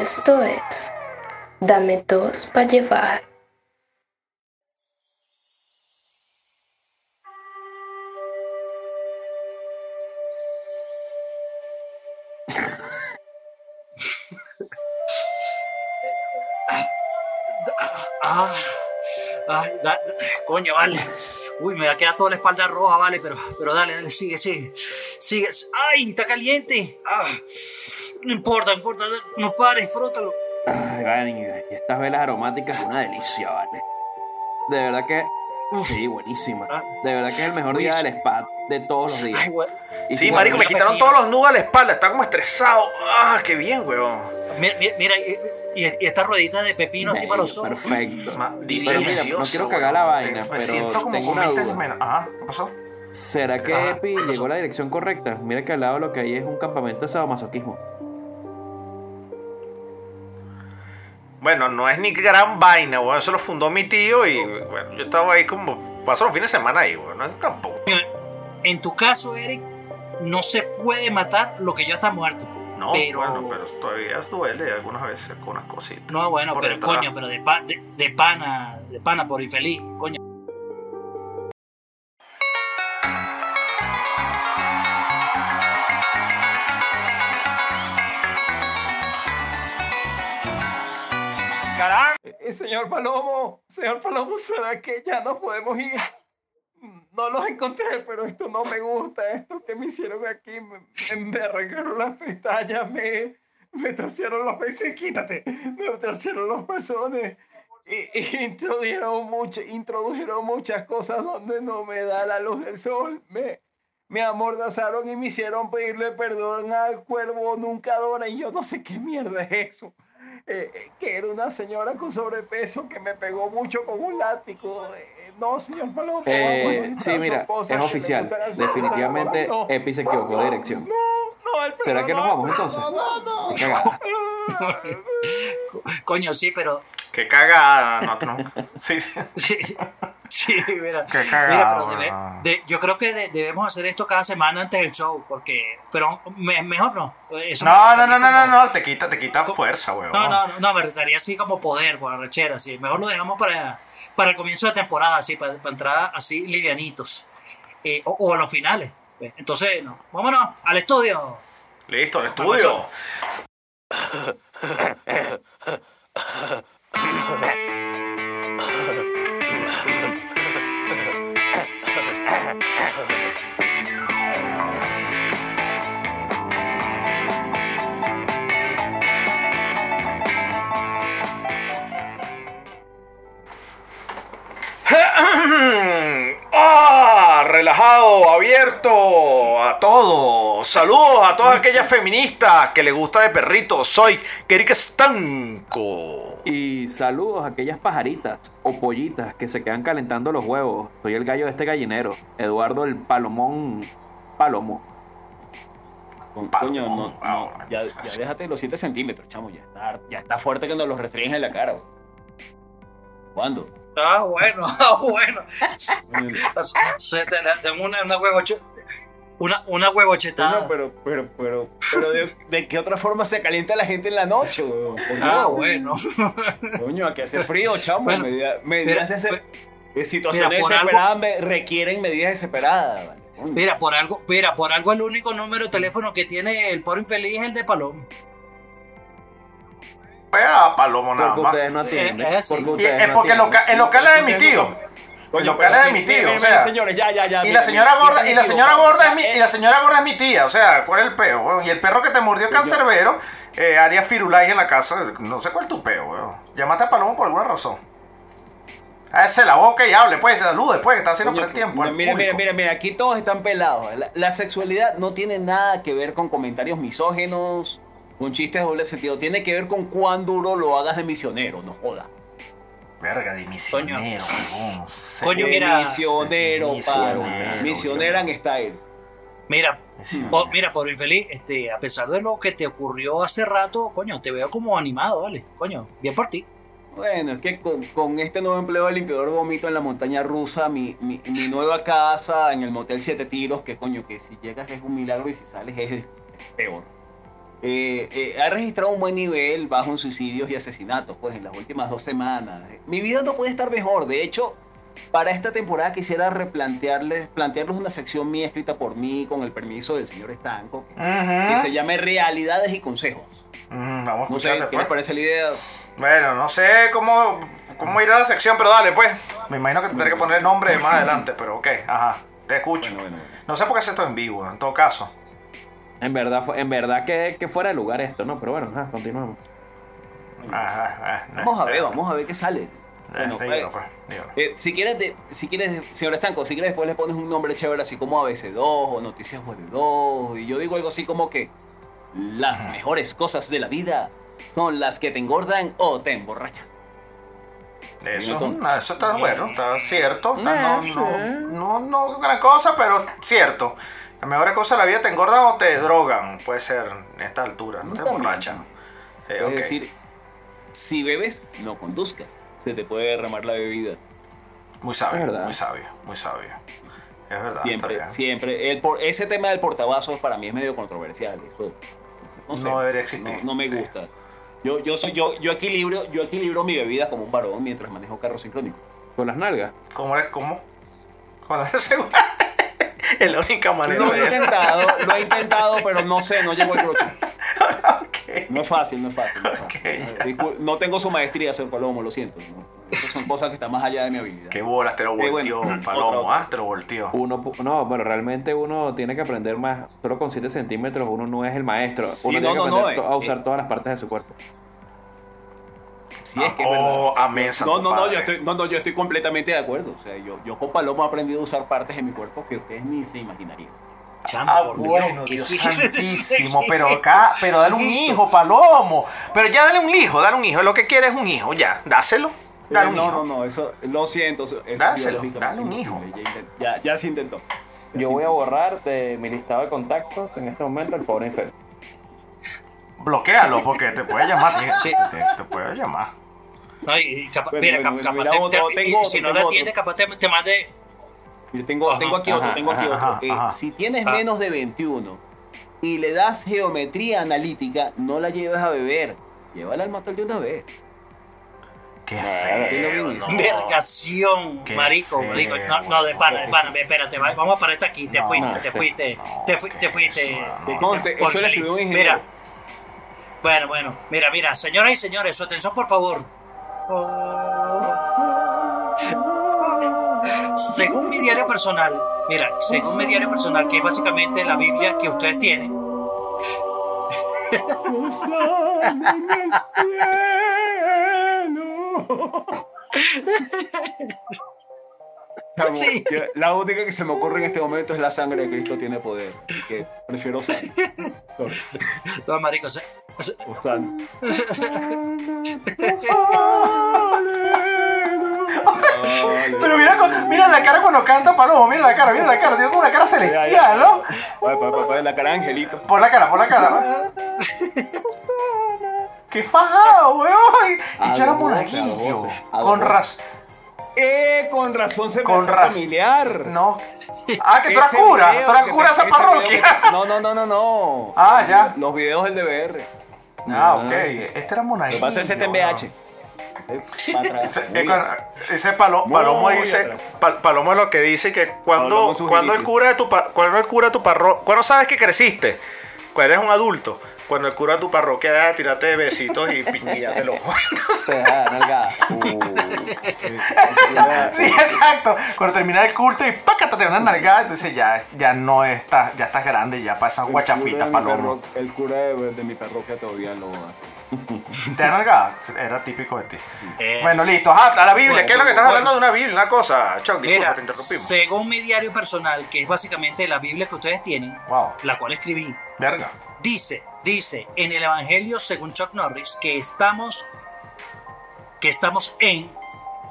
Esto es Dame dos para llevar. Ah, ay, da- da- coño, vale. Uy, me va a quedar toda la espalda roja, vale, pero, pero dale, dale, sigue, sigue. Sigue. ¡Ay, está caliente! Ah, no importa, no importa, no pares, frótalo. Ay, vale, y estas velas aromáticas es una delicia, vale. De verdad que. Sí, buenísima. Ah. De verdad que es el mejor día del spa de todos los días. Ay, güey. Y Sí, marico, me quitaron todos los nudos a la espalda. Está como estresado. Ah, qué bien, weón. Mira, mira, mira, y, y- y esta ruedita de pepino así para los ojos. Perfecto. Divino. Pero mira, no quiero cagar la vaina, Me pero siento como tengo una 20 duda. menos. Ajá, ¿qué pasó? ¿Será que Ajá, Epi llegó a la dirección correcta? Mira que al lado lo que hay es un campamento de sadomasoquismo. Bueno, no es ni gran vaina, weón. Eso lo fundó mi tío y, bueno, yo estaba ahí como. Paso los fines de semana ahí, weón. No es tampoco. En tu caso, Eric, no se puede matar lo que ya está muerto. No, Pero- bueno, pero todavía duele algunas veces con unas cositas. No, bueno, pero detrás. coño, pero de, pa- de, de pana, de pana por infeliz, coño. Eh, señor Palomo, señor Palomo, ¿será que ya no podemos ir? No los encontré, pero esto no me gusta. Esto que me hicieron aquí, me, me, las pestañas, me, me torcieron los pezones. Quítate, me torcieron los pezones. Y, introdujeron, introdujeron muchas cosas donde no me da la luz del sol. Me, me amordazaron y me hicieron pedirle perdón al cuervo nunca dona. Y yo no sé qué mierda es eso eh, eh, que era una señora con sobrepeso que me pegó mucho con un látigo. Eh, no, señor Palomo. Eh, vamos a evitar sí, mira, cosas es oficial. Definitivamente No, Epi se equivocó de dirección. no, el ¿Será que nos vamos entonces? No, no. Coño, sí, pero. Qué cagada, no, no. Sí, sí. Sí, sí mira. Qué Mira, pero debe- weón. de- yo creo que de- debemos hacer esto cada semana antes del show, porque. Pero me- mejor no. Eso No, no, no, no, no, como- no, te quita, te quita fuerza, weón. No, no, no, no, me gustaría así como poder, por arrechera, así. Mejor lo dejamos para, para el comienzo de temporada, así, para, para entrar así livianitos. Eh, o, o a los finales. ¿ves? Entonces, no. Vámonos al estudio. Listo, el estudio. Relajado, abierto a todo. Saludos a todas aquellas feministas que le gusta de perrito. Soy Kerik Estanco. Y saludos a aquellas pajaritas o pollitas que se quedan calentando los huevos. Soy el gallo de este gallinero, Eduardo el Palomón Palomo. Coño, no, no, ya, ya déjate los 7 centímetros, chamo. Ya está, ya está fuerte que nos los restringen en la cara. ¿Cuándo? Ah, bueno, ah, bueno. Se te- te- Tengo una, una huevoche- Una, una huevochetada. pero, pero, pero, pero de, ¿de qué otra forma se calienta la gente en la noche, weón? Ah, bueno. Coño, aquí hace frío, chamo. Bueno, Medida- medidas mira, de situaciones mira, desesperadas me- requieren medidas desesperadas. ¿vale? Mira, por algo, mira, por algo el único número de teléfono que tiene el poro infeliz es el de Palomo. Vea, Palomo nada Porque más. ustedes no atienden. Sí. porque Y ustedes es no porque loca- el local es de mi tío. El local es de mi tío, o sea. señores, ya, ya, ya. Y la señora gorda, y la señora gorda es mi, y la señora gorda es mi tía, o sea, ¿cuál es el peo, weón? Y el perro que te mordió cancerbero eh, haría firulais en la casa, no sé cuál es tu peo, weón. Llámate a Palomo por alguna razón. Hágase la boca y hable, pues, salude, pues, que está haciendo por el tiempo. Mira, mira, mira, mira, aquí todos están pelados. La, la sexualidad no tiene nada que ver con comentarios misógenos, con chistes de doble sentido. Tiene que ver con cuán duro lo hagas de misionero, no joda. Verga, de misionero. Coño, mira. Misionero, Misionero, padre. Misionera en style. Mira, Misionero. po- mira, por infeliz, este, a pesar de lo que te ocurrió hace rato, coño, te veo como animado, ¿vale? Coño, bien por ti. Bueno, es que con, con este nuevo empleo de limpiador de vómito en la montaña rusa, mi, mi, mi nueva casa en el motel Siete Tiros, que coño, que si llegas es un milagro y si sales es, es peor. Eh, eh, ha registrado un buen nivel bajo en suicidios y asesinatos, pues en las últimas dos semanas. Mi vida no puede estar mejor. De hecho, para esta temporada quisiera replantearles plantearles una sección mía escrita por mí con el permiso del señor Estanco, que, que se llame Realidades y Consejos. Mm, vamos a No sé, ¿qué les pues. parece la idea? Bueno, no sé cómo, cómo irá la sección, pero dale, pues. Me imagino que tendré que poner el nombre más adelante, pero ok, ajá. Te escucho. Bueno, bueno, bueno. No sé por qué hace esto en vivo, en todo caso. En verdad, fue- en verdad que, que fuera de lugar esto, ¿no? Pero bueno, ajá, continuamos. Ajá, ajá. Vamos a ver, vamos a ver qué sale. Bueno, Te pues, digo, pues. Eh, si quieres, de- si quieres, señor Estanco, si quieres después le pones un nombre chévere así como ABC2 o Noticias Web 2 y yo digo algo así como que las mejores cosas de la vida son las que te engordan o te emborrachan. Eso, eso está bueno, está cierto. está- no, Eh, no, no, no gran cosa, pero cierto. Las mejores cosas de la vida te engordan o te drogan. Puede ser en esta altura, no te También. emborrachan. Eh, Es decir, si bebes, no conduzcas. Se te puede derramar la bebida. Muy sabio, muy sabio, muy sabio. Es verdad, Siempre, siempre. El por- ese tema del portavasos para mí es medio controversial. Eso, No debería existir, No, no me sí. gusta. Yo, yo, soy, yo, yo, equilibrio, yo equilibro mi bebida como un varón mientras manejo carro sincrónico. Con las nalgas. ¿Cómo? ¿Cómo? Con la segunda. es la única manera Lo he intentado, lo he intentado, pero no sé, no llego al broche. No es fácil, no es fácil. No, es fácil. No tengo su maestría, señor Palomo, lo siento. Esas son cosas que están más allá de mi habilidad. Qué bolas, te lo Eh, volteó, bueno. Palomo, ¿ah? Te lo volteó. Uno, no, pero realmente uno tiene que aprender más. Solo con 7 centímetros uno no es el maestro. Sí, uno no, tiene que aprender no, to- a eh, usar eh. todas las partes de su cuerpo. Es que es Oh, amén, santo No, no, no, yo estoy, no, no, yo estoy completamente de acuerdo. O sea, yo, yo con Palomo he aprendido a usar partes de mi cuerpo que ustedes ni se imaginarían. Chamo, Ah, bueno, ¿qué Dios santísimo, pero acá, pero dale un hijo, Palomo. Pero ya dale un hijo, dale un hijo. Lo que quiere es un hijo, ya, dáselo. Dale Eh, un no, hijo. no, no, eso, lo siento. Eso es Dáselo, dale un hijo. Ya, ya, se intentó. Ya Yo se voy a borrar de mi listado de contactos en este momento el pobre enfermo. Bloquéalo porque te puede llamar. Sí. te, te puede llamar. No, y capaz- Bueno, mira, bueno, capaz mira, te- otro, te- tengo y si otro, no la otro. tienes, capaz te, te mande. Mira, tengo, Ajá, tengo aquí otro, ajá, tengo aquí ajá, otro. ajá, Eh, ajá. Si tienes Ah. menos de 21 y le das geometría analítica, no la lleves a beber. Llévala al motel de una vez. Qué Dilo feo. bien, no. Vergación, Qué marico, feo, marico. No, no, de pana, de pana, espérate, va- vamos a parar esto aquí. Te No, fuiste, no, te fuiste, No, te, fui- ¿qué te fuiste. es eso, no. conste, feliz. escribió un ingeniero. Mira, bueno, bueno, mira, mira, señoras y señores, su atención, por favor. Según mi diario personal, mira, según mi diario personal, que es básicamente la Biblia que ustedes tienen, Sí. La única que se me ocurre en este momento es la sangre de Cristo tiene poder. Así que prefiero no, marico, se- usar. Pero mira, con- mira la cara cuando canta Palomo, mira la cara, mira la cara, tiene como una cara celestial, ¿no? Pa, la cara angelito. Por la cara, por la cara. ¡Qué fajado, weón! Y yo era monaguillo. Con razón. Eh, con razón se me Con hace razón. familiar. No. Ah, que tú eras cura. video Tú eras cura esa parroquia. que- No, no, no, no, no. Ah, ya. Los videos del DBR. Ah, ok. Este era Lo monaguillo. que pasa ese. VH. Ese Muy palomo dice, palomo es lo que dice que cuando, cuando el cura de tu cuando el cura de tu parroquia, cuando sabes que creciste, cuando eres un adulto, cuando el cura de tu parroquia deja de tirarte besitos y piñate los ojos. Sí, exacto. Cuando termina el culto y pácate te dan una nalgada, entonces ya, ya no estás, ya estás grande, ya pasas guachafitas, palomo. El cura de, de mi parroquia todavía lo hace. ¿Te nalgada? Era típico de ti. Eh, Bueno, listo. Ajá, a la Biblia. bueno, ¿Qué es lo que estás bueno. hablando de una Biblia? Una cosa. Chuck, disculpa, Mira, te interrumpimos. según mi diario personal, que es básicamente la Biblia que ustedes tienen, Wow. la cual escribí, Verga. Dice, dice en el Evangelio según Chuck Norris que estamos, que estamos en,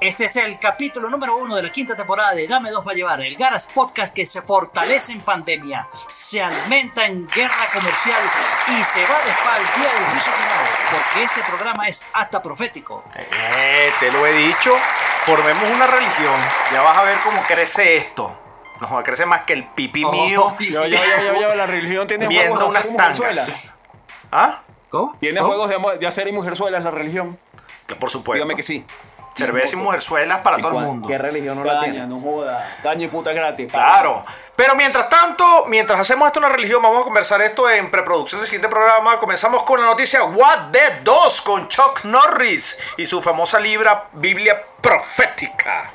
este es el capítulo número uno de la quinta temporada de Dame Dos va a llevar, el Garas Podcast que se fortalece en pandemia, se alimenta en guerra comercial y se va de spa el día del juicio final, porque este programa es hasta profético. Eh, te lo he dicho. Formemos una religión. Ya vas a ver cómo crece esto. No, va a crecer más que el pipí mío. Yo, yo, yo, yo, la religión tiene Viendo huevos de unas tangas. ¿Ah? ¿Cómo? ¿Tiene ¿Cómo? juegos de, de hacer y mujerzuelas la religión? Que por supuesto. Dígame que sí. Cerveza y mujerzuelas para ¿Y todo el mundo. ¿Qué religión no la tiene? no joda. Caña y puta gratis. Claro. Pero mientras tanto, mientras hacemos esto una religión, vamos a conversar esto en preproducción del siguiente programa. Comenzamos con la noticia What the 2 con Chuck Norris y su famosa libra Biblia profética.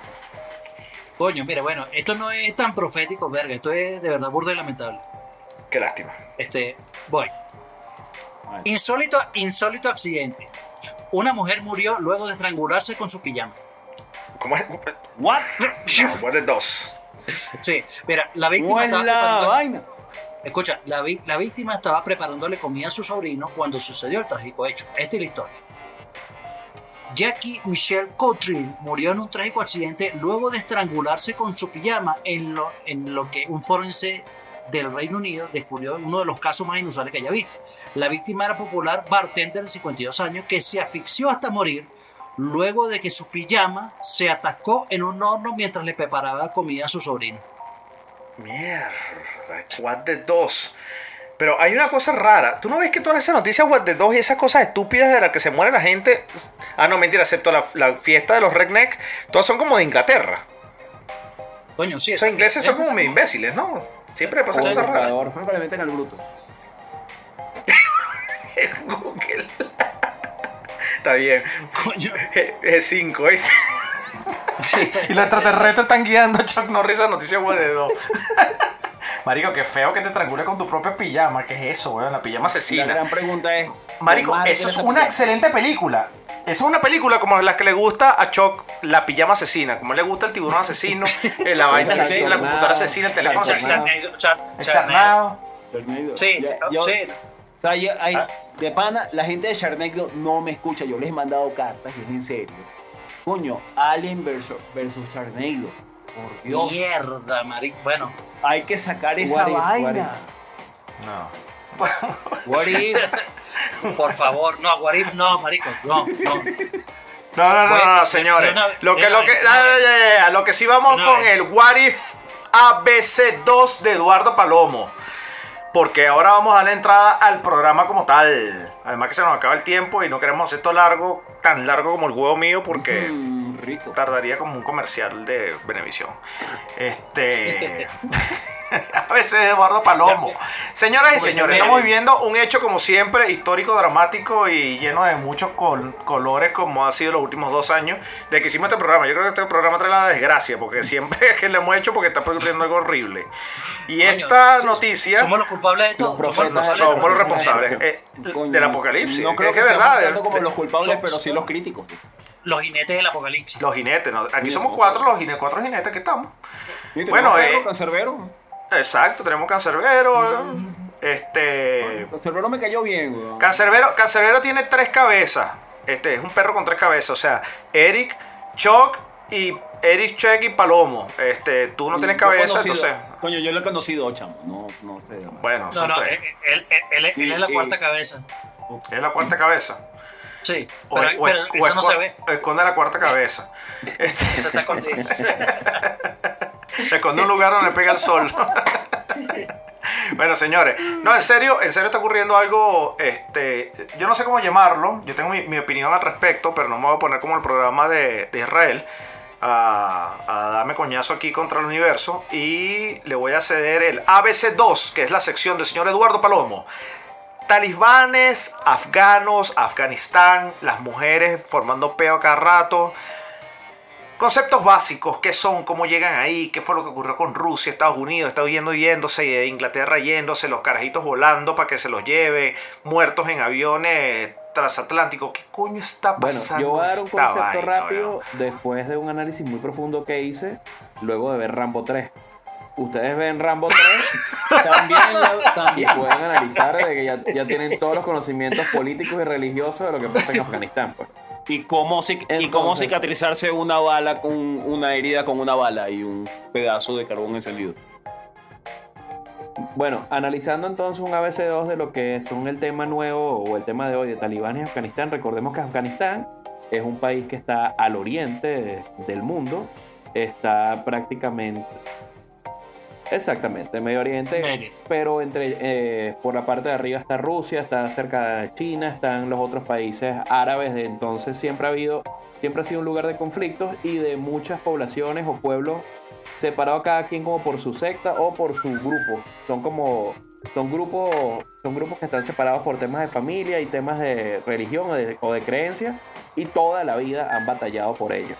Coño, mira, bueno, esto no es tan profético, verga. Esto es de verdad burda y lamentable. Qué lástima. Este, voy. Insólito, insólito accidente. Una mujer murió luego de estrangularse con su pijama. ¿Cómo es? ¿What? No, What the 2. Sí, mira, la víctima ¿Cómo es estaba la preparando- vaina? Escucha, la, vi- la víctima estaba preparándole comida a su sobrino cuando sucedió el trágico hecho. Esta es la historia. Jackie Michelle Cottrell murió en un trágico accidente luego de estrangularse con su pijama en lo, en lo que un forense del Reino Unido descubrió uno de los casos más inusuales que haya visto. La víctima era popular bartender de 52 años que se asfixió hasta morir luego de que su pijama se atacó en un horno mientras le preparaba comida a su sobrino. Mierda. What the 2. Pero hay una cosa rara. ¿Tú no ves que todas esas noticias What the 2 y esas cosas estúpidas de las que se muere la gente? Ah, no, mentira, excepto la, la fiesta de los redneck. Todas son como de Inglaterra. Coño, sí, Esos ingleses son como medio imbéciles, ¿no? Siempre le pasan cosas raras. Fue para meter al bruto. Google. Está bien. Coño. Es 5, ¿viste? y los extraterrestres están guiando a Chuck Norris a noticias web de 2. Marico, qué feo que te triangule con tu propia pijama. ¿Qué es eso, weón? La pijama La asesina. gran pregunta es... Marico, ¿qué madre eso es una excelente película. Eso es una película como la que le gusta a Chuck, la pijama asesina. Como le gusta el tiburón asesino, eh, la vaina asesina, la computadora asesina, el teléfono El asesino, Charnado, el. Sí, yo- sí. O sea, yo- hay- Ah. de pana, la gente de Charnado no me escucha. Yo les he mandado cartas y es en serio. Coño, Alien versus, versus Charnado. Por Dios. Mierda, marico. Bueno, Hay que sacar esa What if, what vaina. No. What if? por favor, no, Guarif, no, marico, no, no. No, no, no, no, de- señores. una- Lo que, lo que, ah, ya, ya, ya, lo que sí vamos con vez. el What If ABC2 de Eduardo Palomo. Porque ahora vamos a darle entrada al programa como tal. Además que se nos acaba el tiempo y no queremos hacer esto largo, tan largo como el huevo mío, porque Mm, rico. tardaría como un comercial de Benevisión. Este. A veces Eduardo Palomo. Señoras y Como señores, dice estamos viviendo un hecho como siempre, histórico, dramático y lleno de muchos col- colores como ha sido los últimos dos años de que hicimos este programa. Yo creo que este programa trae la desgracia, porque siempre es que le hemos hecho porque está ocurriendo algo horrible. Y Coño, esta noticia... Somos los culpables de todo. Los Somos los Somos responsables eh, Coño, del apocalipsis. No Es creo que que, es seamos verdad. tanto como los culpables, pero sí los críticos. Los jinetes del apocalipsis. Los jinetes, ¿no? Aquí Sí, somos cuatro, los jinetes, cuatro jinetes que estamos. Bueno, Bueno, eh... eh, Cancerbero. Exacto, tenemos cancerbero. Este. Cancerbero me cayó bien, weón. Cancerbero, Cancerbero tiene tres cabezas. Este es un perro con tres cabezas. O sea, Eric, Chuck y Eric, Chuck y Palomo. Este, tú no tienes cabeza, conocido- entonces. Coño, yo lo he conocido, chamo. No, no sé. Bueno, No, son no, tres. él, él- él- él- él es la Sí, cuarta sí. cabeza. Es la cuarta cabeza. Sí, O, pero, o- pero o eso no se ve. Esconde la cuarta cabeza. Este, Se está escondido. esconde un lugar donde pega el sol. Bueno, señores, no, en serio, en serio está ocurriendo algo, este, yo no sé cómo llamarlo, yo tengo mi, mi opinión al respecto, pero no me voy a poner como el programa de, de Israel a, a darme coñazo aquí contra el universo y le voy a ceder el ABC2, que es la sección del señor Eduardo Palomo. Talibanes, afganos, Afganistán, las mujeres formando peo a cada rato. Conceptos básicos, qué son, cómo llegan ahí, qué fue lo que ocurrió con Rusia, Estados Unidos, Estados Unidos yéndose, Inglaterra yéndose, los carajitos volando para que se los lleve, muertos en aviones transatlánticos. ¿Qué coño está Bueno, pasando? yo voy a dar un concepto vaina, rápido después de un análisis muy profundo que hice luego de ver Rambo 3. Ustedes ven Rambo 3 También, la- y también. pueden analizar de que ya, ya tienen todos los conocimientos políticos y religiosos de lo que pasa en Afganistán. Pues. ¿Y cómo, cic- y cómo cicatrizarse una bala con una herida con una bala y un pedazo de carbón encendido. Bueno, analizando entonces un ABC2 de lo que son el tema nuevo o el tema de hoy de talibanes y Afganistán, recordemos que Afganistán es un país que está al oriente de- del mundo, está prácticamente... Exactamente, Medio Oriente, Medio pero entre eh, por la parte de arriba está Rusia, está cerca de China, están los otros países árabes, de entonces siempre ha habido, siempre ha sido un lugar de conflictos y de muchas poblaciones o pueblos separados cada quien como por su secta o por su grupo. Son como son grupos, son grupos que están separados por temas de familia y temas de religión o de, o de creencia y toda la vida han batallado por ello.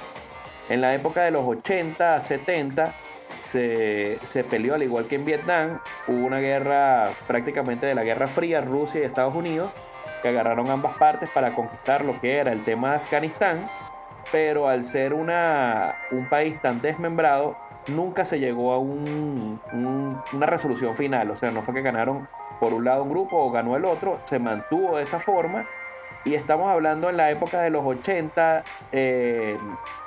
En la época de los 80, 70 se, se peleó al igual que en Vietnam. Hubo una guerra prácticamente de la Guerra Fría, Rusia y Estados Unidos, que agarraron ambas partes para conquistar lo que era el tema de Afganistán. Pero al ser una, un país tan desmembrado, nunca se llegó a un- un- una resolución final. O sea, no fue que ganaron por un lado un grupo o ganó el otro, se mantuvo de esa forma. Y estamos hablando en la época de los 80, eh,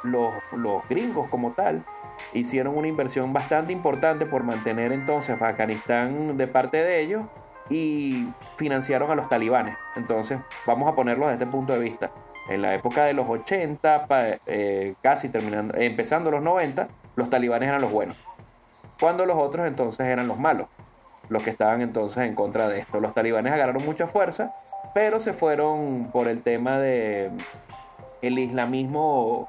los, los gringos como tal hicieron una inversión bastante importante por mantener entonces a Afganistán de parte de ellos y financiaron a los talibanes. Entonces, vamos a ponerlo desde este punto de vista. En la época de los 80, pa- eh, casi terminando, empezando los 90, los talibanes eran los buenos. Cuando los otros entonces eran los malos, los que estaban entonces en contra de esto. Los talibanes agarraron mucha fuerza, pero se fueron por el tema de el islamismo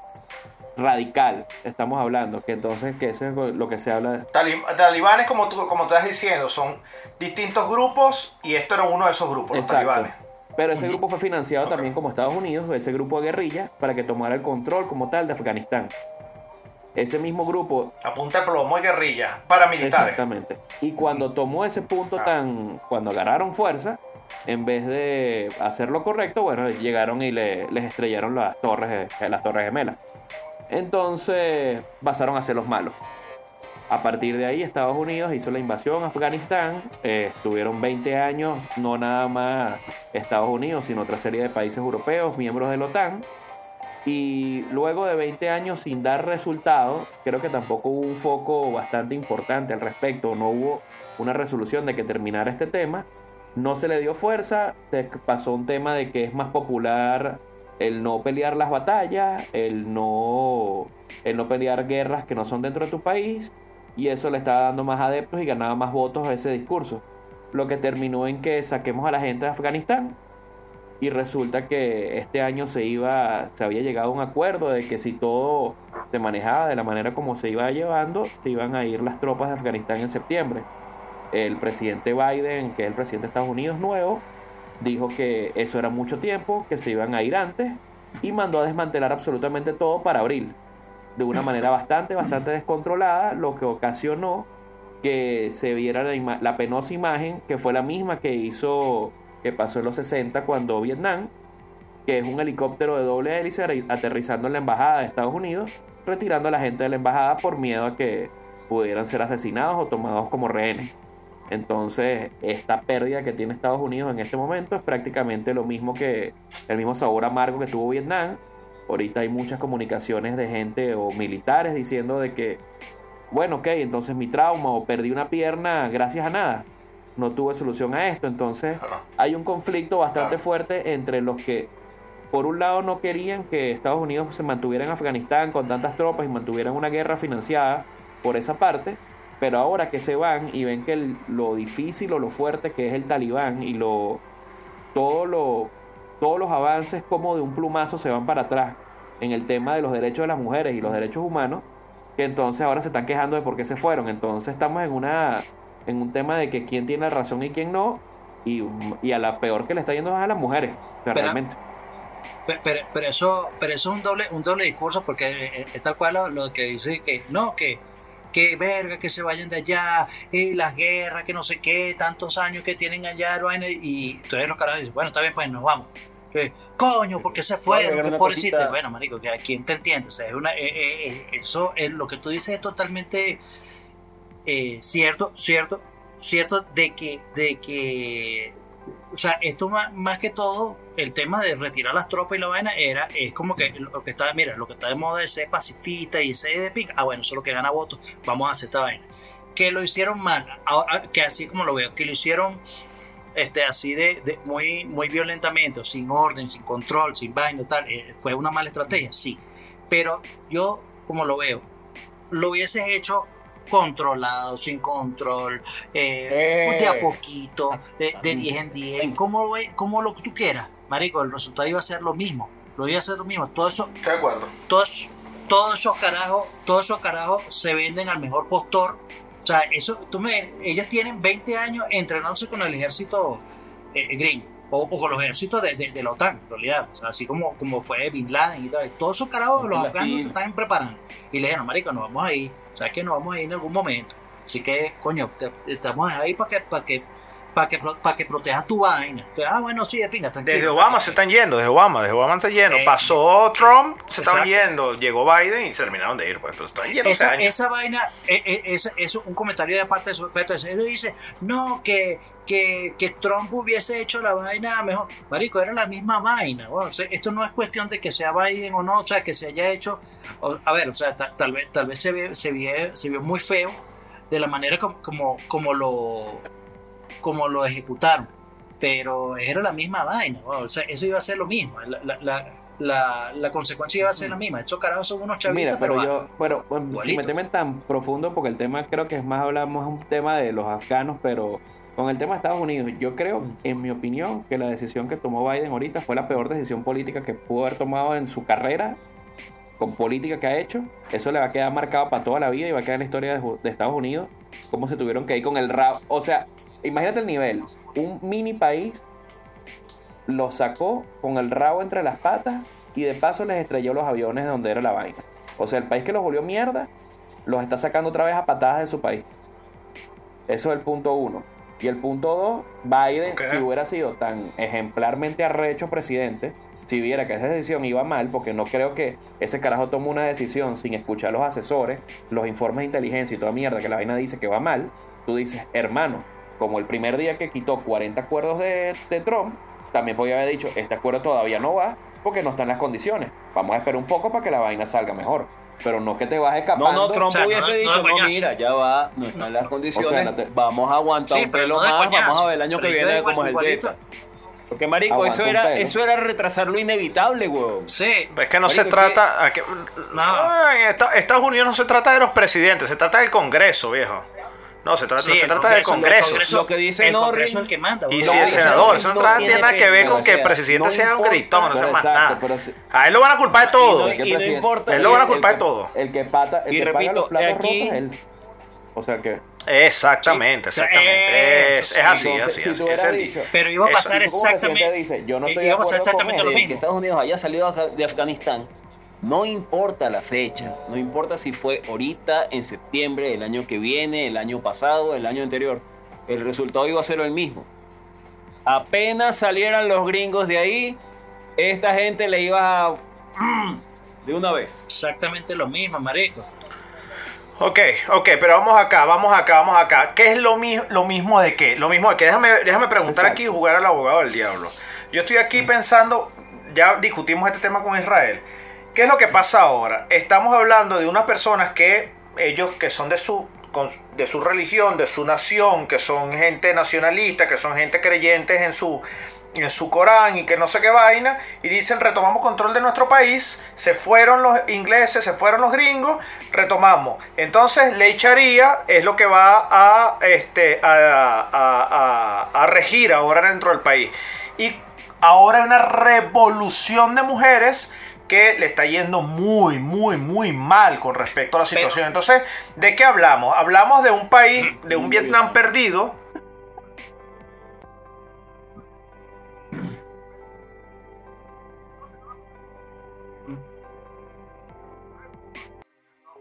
radical, estamos hablando, que entonces que eso es lo que se habla. Tali- Talibanes, como tú, como estás diciendo, son distintos grupos y esto era uno de esos grupos, los talibanes. Pero ese grupo fue financiado también como Estados Unidos, ese grupo de guerrilla, para que tomara el control como tal de Afganistán. Ese mismo grupo A punta de plomo y guerrilla, paramilitares. Exactamente. Y cuando tomó ese punto Ah. tan. Cuando agarraron fuerza, en vez de hacer lo correcto, bueno, llegaron y le- les estrellaron las torres, las torres gemelas. Entonces pasaron a ser los malos. A partir de ahí, Estados Unidos hizo la invasión a Afganistán. eh, estuvieron 20 años, no nada más Estados Unidos, sino otra serie de países europeos, miembros de la OTAN. Y luego de 20 años sin dar resultados, creo que tampoco hubo un foco bastante importante al respecto. No hubo una resolución de que terminara este tema. No se le dio fuerza. Se pasó un tema de que es más popular el no pelear las batallas, el no, el no pelear guerras que no son dentro de tu país. Y eso le estaba dando más adeptos y ganaba más votos a ese discurso. Lo que terminó en que saquemos a la gente de Afganistán, y resulta que este año se iba se había llegado a un acuerdo de que si todo se manejaba de la manera como se iba llevando se iban a ir las tropas de Afganistán en septiembre el presidente Biden que es el presidente de Estados Unidos nuevo dijo que eso era mucho tiempo que se iban a ir antes y mandó a desmantelar absolutamente todo para abril de una manera bastante bastante descontrolada lo que ocasionó que se viera la, la penosa imagen que fue la misma que hizo que pasó en los 60 cuando Vietnam, que es un helicóptero de doble hélice aterrizando en la embajada de Estados Unidos, retirando a la gente de la embajada por miedo a que pudieran ser asesinados o tomados como rehenes. Entonces, esta pérdida que tiene Estados Unidos en este momento es prácticamente lo mismo que el mismo sabor amargo que tuvo Vietnam. Ahorita hay muchas comunicaciones de gente o militares diciendo de que, bueno, ok, entonces mi trauma o perdí una pierna gracias a nada. No tuve solución a esto. Entonces, hay un conflicto bastante fuerte entre los que, por un lado, no querían que Estados Unidos se mantuviera en Afganistán con tantas tropas y mantuvieran una guerra financiada por esa parte, pero ahora que se van y ven que el- lo difícil o lo fuerte que es el talibán y lo, todo lo, todos los avances como de un plumazo se van para atrás en el tema de los derechos de las mujeres y los derechos humanos, que entonces ahora se están quejando de por qué se fueron. Entonces estamos en una en un tema de que quién tiene razón y quién no, y, y a la peor que le está yendo es a las mujeres, Pero- realmente. Pero, pero, pero eso, pero eso es un doble, un doble discurso porque eh, es tal cual lo, lo que dice que no, que, que verga, que se vayan de allá, y las guerras, que no sé qué, tantos años que tienen allá, vaina, y entonces los caras dicen, bueno, está bien, pues nos vamos. Eh, Coño, ¿por qué se fueron? Oigan, ¿Qué una pobrecito? Bueno, marico, que quién te entiende. O sea, es una, eh, eh, eh, eso, es lo que tú dices es totalmente eh, cierto, cierto, cierto de que, de que, sea, esto más, que todo, el tema de retirar las tropas y la vaina era, es como que lo que está, mira, lo que está de moda es ser pacifista y ser de pica, ah, bueno, eso es lo que gana votos, vamos a hacer esta vaina. Que lo hicieron mal, ahora, que así como lo veo, que lo hicieron este, así de, de muy, muy violentamente, o sin orden, sin control, sin vaina, tal, eh, fue una mala estrategia, sí. Pero yo, como lo veo, lo hubieses hecho controlado, sin control, eh, Eh. de a poquito, de, de 10 en 10, como, lo- como lo que tú quieras. Marico, el resultado iba a ser lo mismo. Lo iba a ser lo mismo. Todo eso, de acuerdo. todos, todos esos carajos, todos esos carajos se venden al mejor postor. O sea, eso, tú me, ellos tienen 20 años entrenándose con el ejército eh, gringo. O, o con los ejércitos de, de- de la OTAN, en realidad. O sea, así como, como fue Bin Laden y tal. Todos esos carajos, los afganos se están preparando. Y le dijeron, marico, nos vamos a ir. O sea, es que nos vamos a ir en algún momento. Así que, coño, estamos ahí para que, para que, para que, para que protejas tu vaina. Ah, bueno, sí, de pinga, tranquilo. Desde Obama se están yendo, desde Obama, desde Obama se están yendo. Eh, Pasó Trump, se exacto. yendo. Llegó Biden y se terminaron de ir, pues. Pero están yendo esa, vaina, eh, eh, esa- eso un comentario de parte de su respeto. Él dice, no, que, que, que Trump hubiese hecho la vaina mejor. Marico, era la misma vaina. Bueno, o sea, esto no es cuestión de que sea Biden o no, o sea, que se haya hecho. o- a ver, o sea, ta- tal, vez, tal vez se, ve, se, ve- se vio muy feo de la manera como, como, como lo, como lo ejecutaron. Pero era la misma vaina. o sea, eso iba a ser lo mismo. La, la, la, consecuencia iba a ser la misma. Estos carajos son unos chavitos, Mira, pero pero yo, pero bueno, sin meterme tan profundo, porque el tema creo que es más hablamos un tema de los afganos, pero con el tema de Estados Unidos, yo creo, en mi opinión, que la decisión que tomó Biden ahorita fue la peor decisión política que pudo haber tomado en su carrera, con política que ha hecho. Eso le va a quedar marcado para toda la vida y va a quedar en la historia de, de Estados Unidos, cómo se tuvieron que ir con el rabo. O sea, imagínate el nivel, un mini país lo sacó con el rabo entre las patas y de paso les estrelló los aviones de donde era la vaina. O sea, el país que los volvió mierda los está sacando otra vez a patadas de su país. Eso es el punto uno. Y el punto dos, Biden, si hubiera sido tan ejemplarmente arrecho presidente, si viera que esa decisión iba mal, porque no creo que ese carajo tome una decisión sin escuchar los asesores, los informes de inteligencia y toda mierda que la vaina dice que va mal, tú dices, hermano, como el primer día que quitó 40 acuerdos de, de Trump, también podía haber dicho, este acuerdo todavía no va porque no están las condiciones. Vamos a esperar un poco para que la vaina salga mejor. Pero no que te vas escapando. no, Trump O sea, no hubiese de- dicho, no mira, ya va, no están las condiciones, O sea, no te- vamos a aguantar Sí, un pero pelo más, coñazo. vamos a ver el año que viene igual- cómo es el. Delta. Porque, marico, Aguanta eso era, eso era retrasar lo inevitable, weón. Sí, Es que no se trata. a que- no, en esta- Estados Unidos no se trata de los presidentes, se trata del Congreso, viejo. No, se trata, Sí, no se trata del Congreso, Congreso. el Congreso- Lo que dice el Congreso es el que manda. Y si el senador, eso no tiene tiene nada que ver con que el presidente no sea un gritón, no sea más exacto, nada. si- A él lo van a culpar de todo. Y no- ¿Qué y no presidente? importa. Él lo van a culpar el de que- todo. El que pata, el Y que paga repito, los platos aquí- rotos, él. O sea que. Exactamente, exactamente. Eso Es, es así, Entonces, así. si así, es dicho- Pero iba a pasar exactamente. dices, yo no estoy de iba a pasar exactamente lo que mismo. Estados Unidos haya salido de de Afganistán, no importa la fecha, no importa si fue ahorita, en septiembre, el año que viene, el año pasado, el año anterior, el resultado iba a ser el mismo. Apenas salieran los gringos de ahí, esta gente le iba a... de una vez. Exactamente lo mismo, marico. Ok, ok, pero vamos acá, vamos acá, vamos acá. ¿Qué es lo, mi- lo mismo de qué? Lo mismo de qué. Déjame, déjame preguntar Exacto. aquí y jugar al abogado del diablo. Yo estoy aquí pensando, ya discutimos este tema con Israel. ¿Qué es lo que pasa ahora? Estamos hablando de unas personas que ellos que son de su de su religión, de su nación, que son gente nacionalista, que son gente creyentes en su en su Corán y que no sé qué vaina, y dicen retomamos control de nuestro país, se fueron los ingleses, se fueron los gringos, retomamos. Entonces, ley Sharia es lo que va a, este, a- a regir ahora dentro del país. Y ahora hay una revolución de mujeres que le está yendo muy, muy, muy mal con respecto a la situación. Entonces, ¿de qué hablamos? Hablamos de un país, de un Vietnam perdido,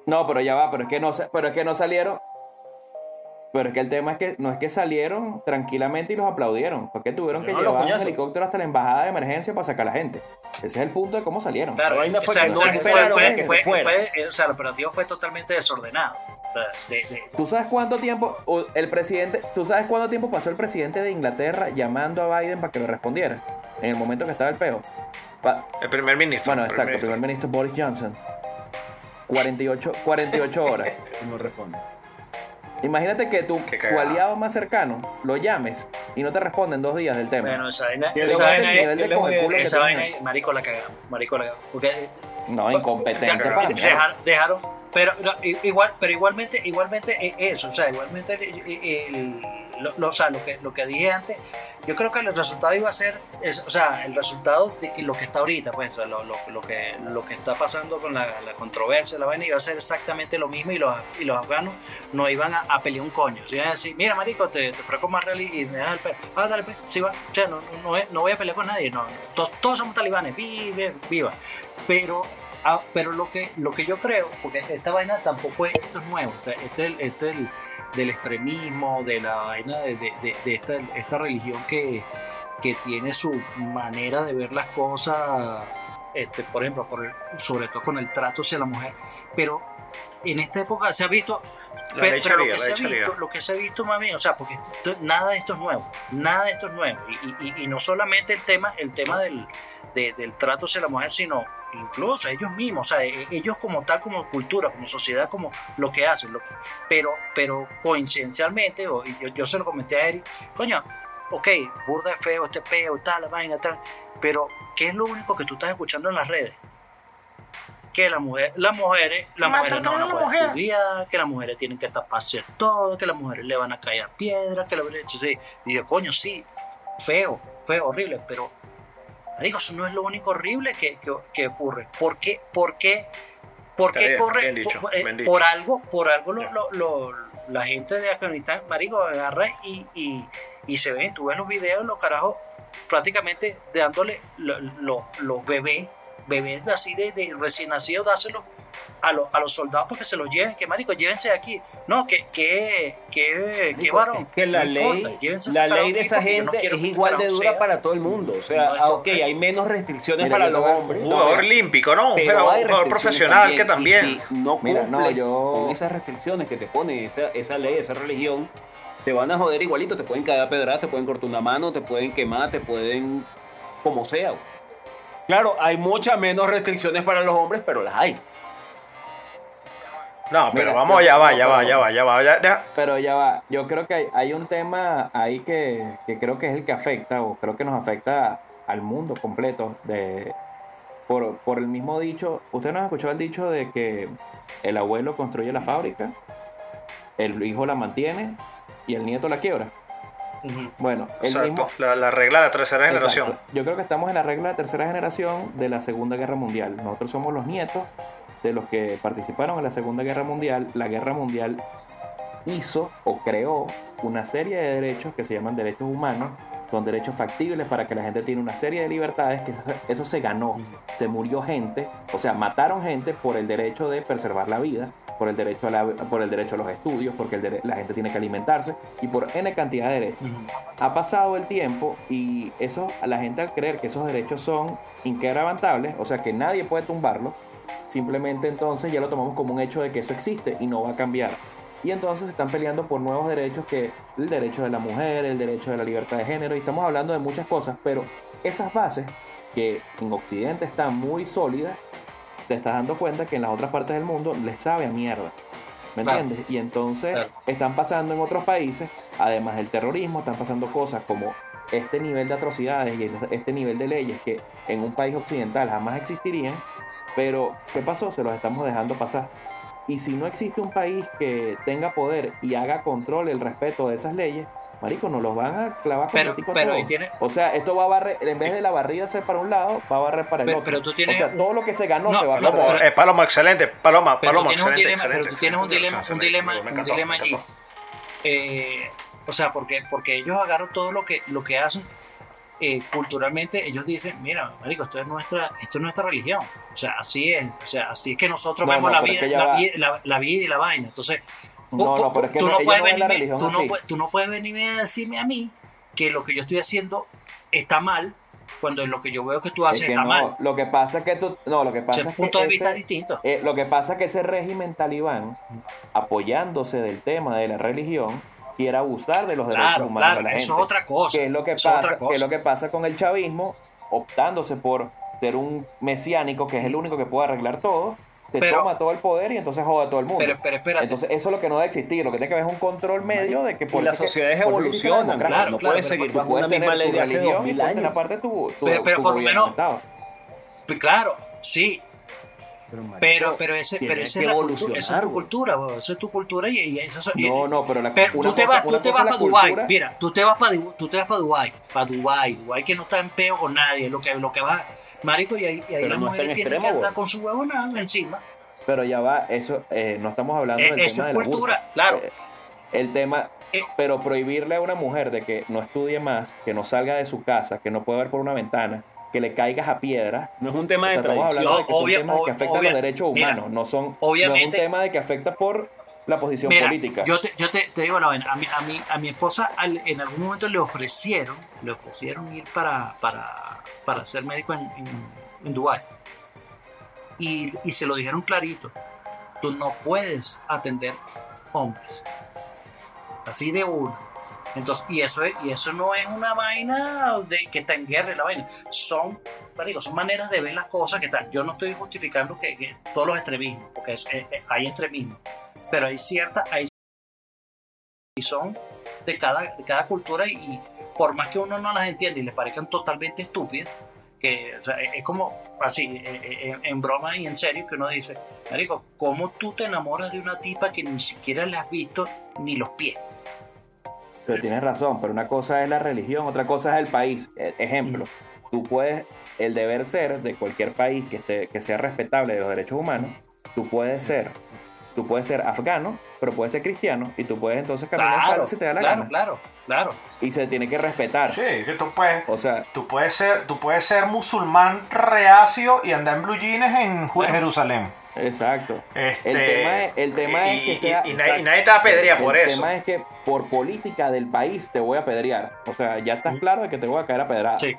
No, pero ya va, pero es que no, pero es que no salieron. Pero es que el tema es que no es que salieron tranquilamente y los aplaudieron. Fue que tuvieron que No, llevar un helicóptero hasta la embajada de emergencia para sacar a la gente. Ese es el punto de cómo salieron. Claro, fue o sea, que no fue- esperaron fue- que se fue- fuera. fue- o sea, el operativo fue totalmente desordenado. De- de- ¿Tú sabes cuánto tiempo el presidente, tú sabes cuánto tiempo pasó el presidente de Inglaterra llamando a Biden para que le respondiera en el momento que estaba el peo? Pa- el primer ministro. bueno, el exacto, primer primer ministro Boris Johnson. 48, 48 horas. No responde. Imagínate que tu, tu aliado más cercano lo llames y no te responde en dos días del tema. bueno, esa vaina, ¿Qué esa vaina, esa vaina, marico la cagamos, marico la cagamos. Porque No, incompetente para dejar- dejaron, pero no, igual, pero igualmente, igualmente eh, eso, o sea, igualmente el- el- lo, lo- o sea, lo que lo que dije antes, yo creo que el resultado iba a ser, es, o sea, el resultado de que lo que está ahorita, pues, lo, lo, que lo que está pasando con la, la controversia, la vaina iba a ser exactamente lo mismo y los y los afganos no iban a, a pelear un coño, se iban a decir, mira marico, te, te más rally y me das el pe, ah dale pues, sí va, o sea, no, no, no, voy a pelear con nadie, no, todos, todos somos talibanes, vive, viva, pero Ah, pero lo que, lo que yo creo, porque esta vaina tampoco es, esto es nuevo, este este es el del extremismo, de la vaina de, de- de- de esta, esta religión que, que tiene su manera de ver las cosas, este, por ejemplo, por el- sobre todo con el trato hacia la mujer. Pero en esta época se ha visto, pero, lo, que se ha visto lo que se ha visto más bien, o sea, porque esto- nada de esto es nuevo, nada de esto es nuevo. Y, y- y no solamente el tema, el tema del, de- del trato hacia la mujer, sino incluso ellos mismos, o sea, e- ellos como tal, como cultura, como sociedad, como lo que hacen. lo- pero, pero coincidencialmente, yo, yo se lo comenté a Eric, coño, ok, burda de feo, este peo, tal, la vaina, tal, pero ¿qué es lo único que tú estás escuchando en las redes? Que las mujeres, las mujeres, las mujeres no van a la poder mujer. estudiar, que las mujeres tienen que taparse todo, que las mujeres le van a caer a piedra, que la sí. Y yo, coño, sí, feo, feo, horrible, pero Marico, eso no es lo único horrible que, que, que ocurre. ¿Por qué? ¿Por qué? ¿Por qué bien, corre? bien dicho, por, eh, por algo, por algo lo- lo- lo- la gente de Afganistán, marico, agarra y, y, y se ven, tú ves los videos, los carajos prácticamente dándole lo- lo- los bebés, bebés de así de, de recién nacidos, dáselos a, los a los soldados porque se los lleven, que marico, llévense de aquí. No, que, que, que, que varón. es que la no ley, importa, la ley de esa no gente es este igual de dura sea- para todo el mundo. O sea, No, ah, ok, hay menos restricciones Mira, para los hombres. Un jugador mira. olímpico, ¿no? Pero un jugador profesional que también. si no Mira, cumples no, yo- con esas restricciones que te pone esa, esa ley, esa religión, te van a joder igualito, te pueden caer a pedradas, te pueden cortar una mano, te pueden quemar, te pueden como sea. Claro, hay muchas menos restricciones para los hombres, pero las hay. No, pero Mira, vamos, ya va, no, ya va, ya va, ya va. ya- deja- Pero ya va, yo creo que hay, hay un tema ahí que, que creo que es el que afecta, o creo que nos afecta al mundo completo, de, por, por el mismo dicho, usted nos ha escuchado el dicho de que el abuelo construye la fábrica, el hijo la mantiene y el nieto la quiebra. Bueno, el Exacto, mismo... la, la regla de la tercera generación. Exacto. Yo creo que estamos en la regla de tercera generación de la Segunda Guerra Mundial. Nosotros somos los nietos de los que participaron en la Segunda Guerra Mundial. La Guerra Mundial hizo o creó una serie de derechos que se llaman derechos humanos. Son derechos factibles para que la gente tiene una serie de libertades que eso se ganó. Se murió gente, o sea, mataron gente por el derecho de preservar la vida, por el derecho a, la- por el derecho a los estudios, porque el dere- la gente tiene que alimentarse y por N cantidad de derechos ha pasado el tiempo y eso la gente al creer que esos derechos son inquebrantables, o sea que nadie puede tumbarlos, simplemente entonces ya lo tomamos como un hecho de que eso existe y no va a cambiar. Y entonces se están peleando por nuevos derechos que el derecho de la mujer, el derecho de la libertad de género, y estamos hablando de muchas cosas, pero esas bases que en Occidente están muy sólidas, te estás dando cuenta que en las otras partes del mundo les sabe a mierda. ¿Me Claro. entiendes? Y entonces Claro. están pasando en otros países, además del terrorismo, están pasando cosas como este nivel de atrocidades y este nivel de leyes que en un país occidental jamás existirían. Pero, ¿qué pasó? Se los estamos dejando pasar. Y si no existe un país que tenga poder y haga control el respeto de esas leyes, marico, nos los van a clavar Pero- a pero todos. tiene- O sea, esto va a barrer, en vez de la barrida ser para un lado, va a barrer para el Pero- otro. pero tú tienes o sea, todo lo que se ganó No, se va a no, perder. Eh, Paloma, excelente. Paloma, Paloma, tienes un excelente. dilema, pero tú excelente, tienes un dilema, un dilema, un dilema allí. Eh, o sea, porque, porque ellos agarran todo lo que, lo que hacen eh, culturalmente, ellos dicen, mira, marico, esto es nuestra, esto es nuestra religión. O sea, así es. O sea, así es que nosotros No, vemos no, la, es vida, que la, vida, la- la vida y la vaina. Entonces, No, tú no- puedes no ven la venirme, religión tú no, así. puedes- tú no puedes venirme a decirme a mí que lo que yo estoy haciendo está mal cuando lo que yo veo que tú Es haces que está no, mal. lo que pasa es que tú, no, lo que O pasa sea, es punto que de vista ese- distinto. eh, lo que pasa es que ese régimen talibán, apoyándose del tema de la religión, quiere abusar de los derechos Claro, humanos de claro, la gente. eso es otra cosa. Que es lo que eso pasa, es lo que pasa con el chavismo, optándose por ser un mesiánico que es el único que puede arreglar todo, se Pero- toma todo el poder y entonces joda a todo el mundo. Pero, pero espérate. Entonces eso es lo que no debe existir, lo que tiene que haber es un control medio de que Y las sociedades por evolucionan. Claro, no claro, puedes seguir tú bajo Puedes una misma ley de hace dos mil años. aparte tu, tu, Pero- pero tu por lo menos-. Pues claro, sí. Pero, pero, ese, pero esa es la cultura, evolucionar, esa es tu cultura, esa es tu cultura y, y eso y- No, no, pero la pero tú te cosa- vas, tú te vas para Dubai, mira, tú te vas para tú te vas para Dubai, para Dubai, Dubai que no está en peo con nadie, lo que lo que va, marico y ahí, y ahí las no mujeres tienen que andar con su huevo nada encima. Pero ya va, eso, eh, no estamos hablando Eh, del eso tema es de la cultura, claro. Eh, el tema, Eh. pero prohibirle a una mujer de que no estudie más, que no salga de su casa, que no pueda ver por una ventana, que le caigas a piedra. No es un tema O sea, de estamos hablando No, de que son obvia- que afectan obvia- los derechos mira, humanos, no son no es obviamente- un tema de que afecta por la posición Mira, política. yo te, yo te, te digo la vaina, a mi, a mi, a mi esposa al- en algún momento le ofrecieron, le ofrecieron ir para, para, para ser médico en, en, en Dubái. Y, y se lo dijeron clarito, tú no puedes atender hombres. Así de uno. Entonces, y eso, es- y eso no es una vaina de que está en guerra la vaina. Son, marico, son maneras de ver las cosas que están. Yo no estoy justificando que, que todos los extremismos, porque es- hay extremismo. Pero hay ciertas, hay y son de cada, de cada cultura y, y por más que uno no las entienda y le parezcan totalmente estúpidas, que o sea, es, como así, eh, eh, en, en broma y en serio, que uno dice, Marico, ¿cómo tú te enamoras de una tipa que ni siquiera le has visto ni los pies? Pero tienes razón, pero una cosa es la religión, otra cosa es el país. E- Ejemplo, tú puedes, el deber ser de cualquier país que, esté, que sea respetable de los derechos humanos, tú puedes ser, tú puedes ser afgano, pero puedes ser cristiano y tú puedes entonces caminar Claro, si te da la claro, gana. claro, claro. Y se tiene que respetar. Sí, que tú puedes, O sea, tú puedes ser, tú puedes ser musulmán reacio y andar en blue jeans en Jerusalén. exacto. Este, el tema es, el tema y, es que y- sea... y nadie, y nadie te apedrea por el eso. tema es que por política del país te voy a pedrear. O sea, ya estás claro de que te voy a caer a pedrada. Sí.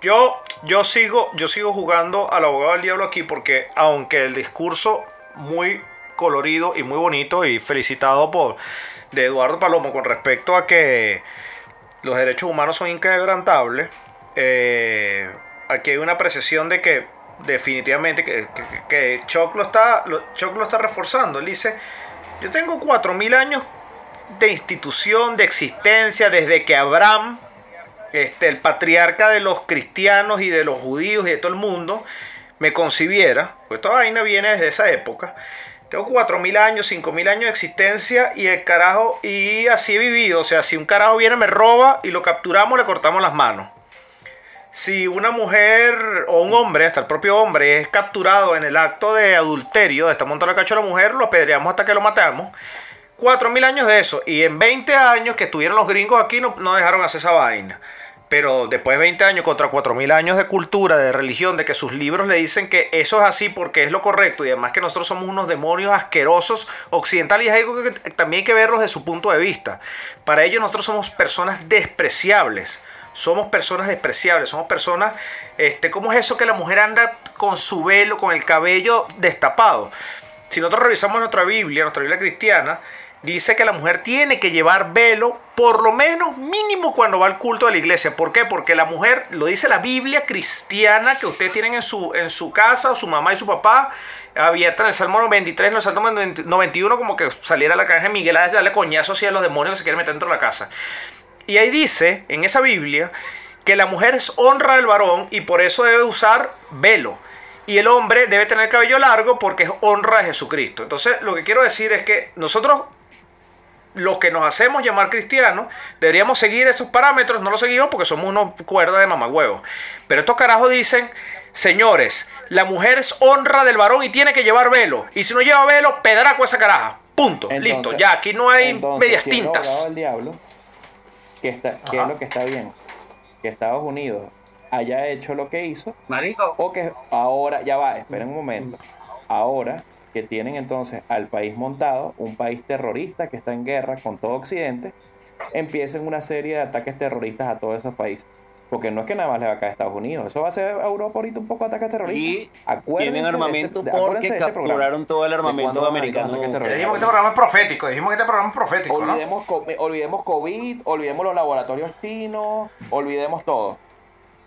Yo, yo, sigo, yo sigo jugando al abogado del diablo aquí porque aunque el discurso muy colorido y muy bonito y felicitado por de Eduardo Palomo con respecto a que los derechos humanos son inquebrantables, eh, aquí hay una apreciación de que definitivamente que, que, Choc, lo está, está reforzando. Él dice, yo tengo 4.000 años de institución, de existencia, desde que Abraham este, el patriarca de los cristianos y de los judíos y de todo el mundo me concibiera, pues esta vaina viene desde esa época. Tengo 4.000 años, 5.000 años de existencia y el carajo, y así he vivido. O sea, si un carajo viene, me roba y lo capturamos, le cortamos las manos. Si una mujer o un hombre, hasta el propio hombre, es capturado en el acto de adulterio, de estar montando la cacho a la mujer, lo apedreamos hasta que lo matamos. 4.000 años de eso. Y en 20 años que estuvieron los gringos aquí, no, no dejaron hacer esa vaina. Pero después de 20 años contra 4.000 años de cultura, de religión, de que sus libros le dicen que eso es así porque es lo correcto y además que nosotros somos unos demonios asquerosos occidentales y es algo que también hay que verlos desde su punto de vista. Para ellos nosotros somos personas despreciables. Somos personas despreciables, somos personas, este, ¿cómo es eso que la mujer anda con su velo, con el cabello destapado? Si nosotros revisamos nuestra Biblia, nuestra Biblia cristiana, dice que la mujer tiene que llevar velo por lo menos mínimo cuando va al culto de la iglesia. ¿Por qué? Porque la mujer, lo dice la Biblia cristiana que ustedes tienen en su, en su casa, o su mamá y su papá, abierta en el Salmo 93, en el Salmo 91, como que saliera la caja de Miguel a darle coñazo así a los demonios que se quieren meter dentro de la casa. Y ahí dice, en esa Biblia, que la mujer es honra del varón y por eso debe usar velo. Y el hombre debe tener cabello largo porque es honra de Jesucristo. Entonces, lo que quiero decir es que nosotros, los que nos hacemos llamar cristianos, deberíamos seguir esos parámetros. No los seguimos porque somos unos cuerdas de mamagüevos. Pero estos carajos dicen, señores, la mujer es honra del varón y tiene que llevar velo. Y si no lleva velo, pedraco esa caraja. Punto. Entonces- Listo. Ya, aquí no hay entonces, medias tintas. del diablo, que, está, que es lo que está bien, que Estados Unidos haya hecho lo que hizo, Marico, o que ahora, ya va, esperen un momento, ahora que tienen entonces al país montado, un país terrorista que está en guerra con todo Occidente, empiecen una serie de ataques terroristas a todos esos países. Porque no es que nada más le va a caer a Estados Unidos, eso va a ser a Europa ahorita un poco de ataques terroristas. Y Acuérdense tienen de este- armamento de- porque de este programa. capturaron todo el De armamento americano. Dijimos que este programa es profético. Dijimos que este programa es profético, ¿no? Olvidemos, co- olvidemos COVID, olvidemos los laboratorios chinos, olvidemos todo.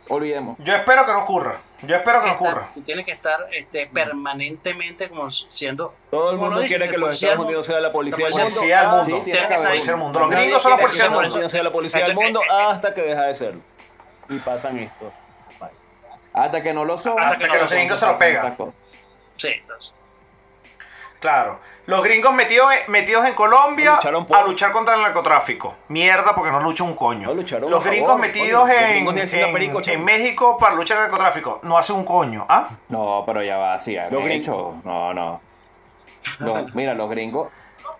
Olvidemos. Yo espero que no ocurra. Yo espero que no ocurra. tú tienes que estar este, permanentemente como siendo... Todo el mundo quiere que los Estados Unidos sea la policía del la mundo. Policía del mundo. Sí, tiene que Tiene que haber. Policía del mundo. Los gringos son la quiere policía que del los mundo. Sea la policía del mundo eh, hasta que deja de serlo. Y pasan esto. Hasta que no lo son. Hasta que que los gringos se lo pegan. Sí, entonces. Claro. Los gringos metidos, metidos en Colombia por- a luchar contra el narcotráfico. Mierda, porque no luchan un coño. No lucharon los gringos favor, metidos coño. Los en, gringos ni haciendo en- perico, che. en México para luchar el narcotráfico. No hace un coño. ¿Ah? No, pero ya va, sí, Los gringos-. No, no. Los- mira, los gringos.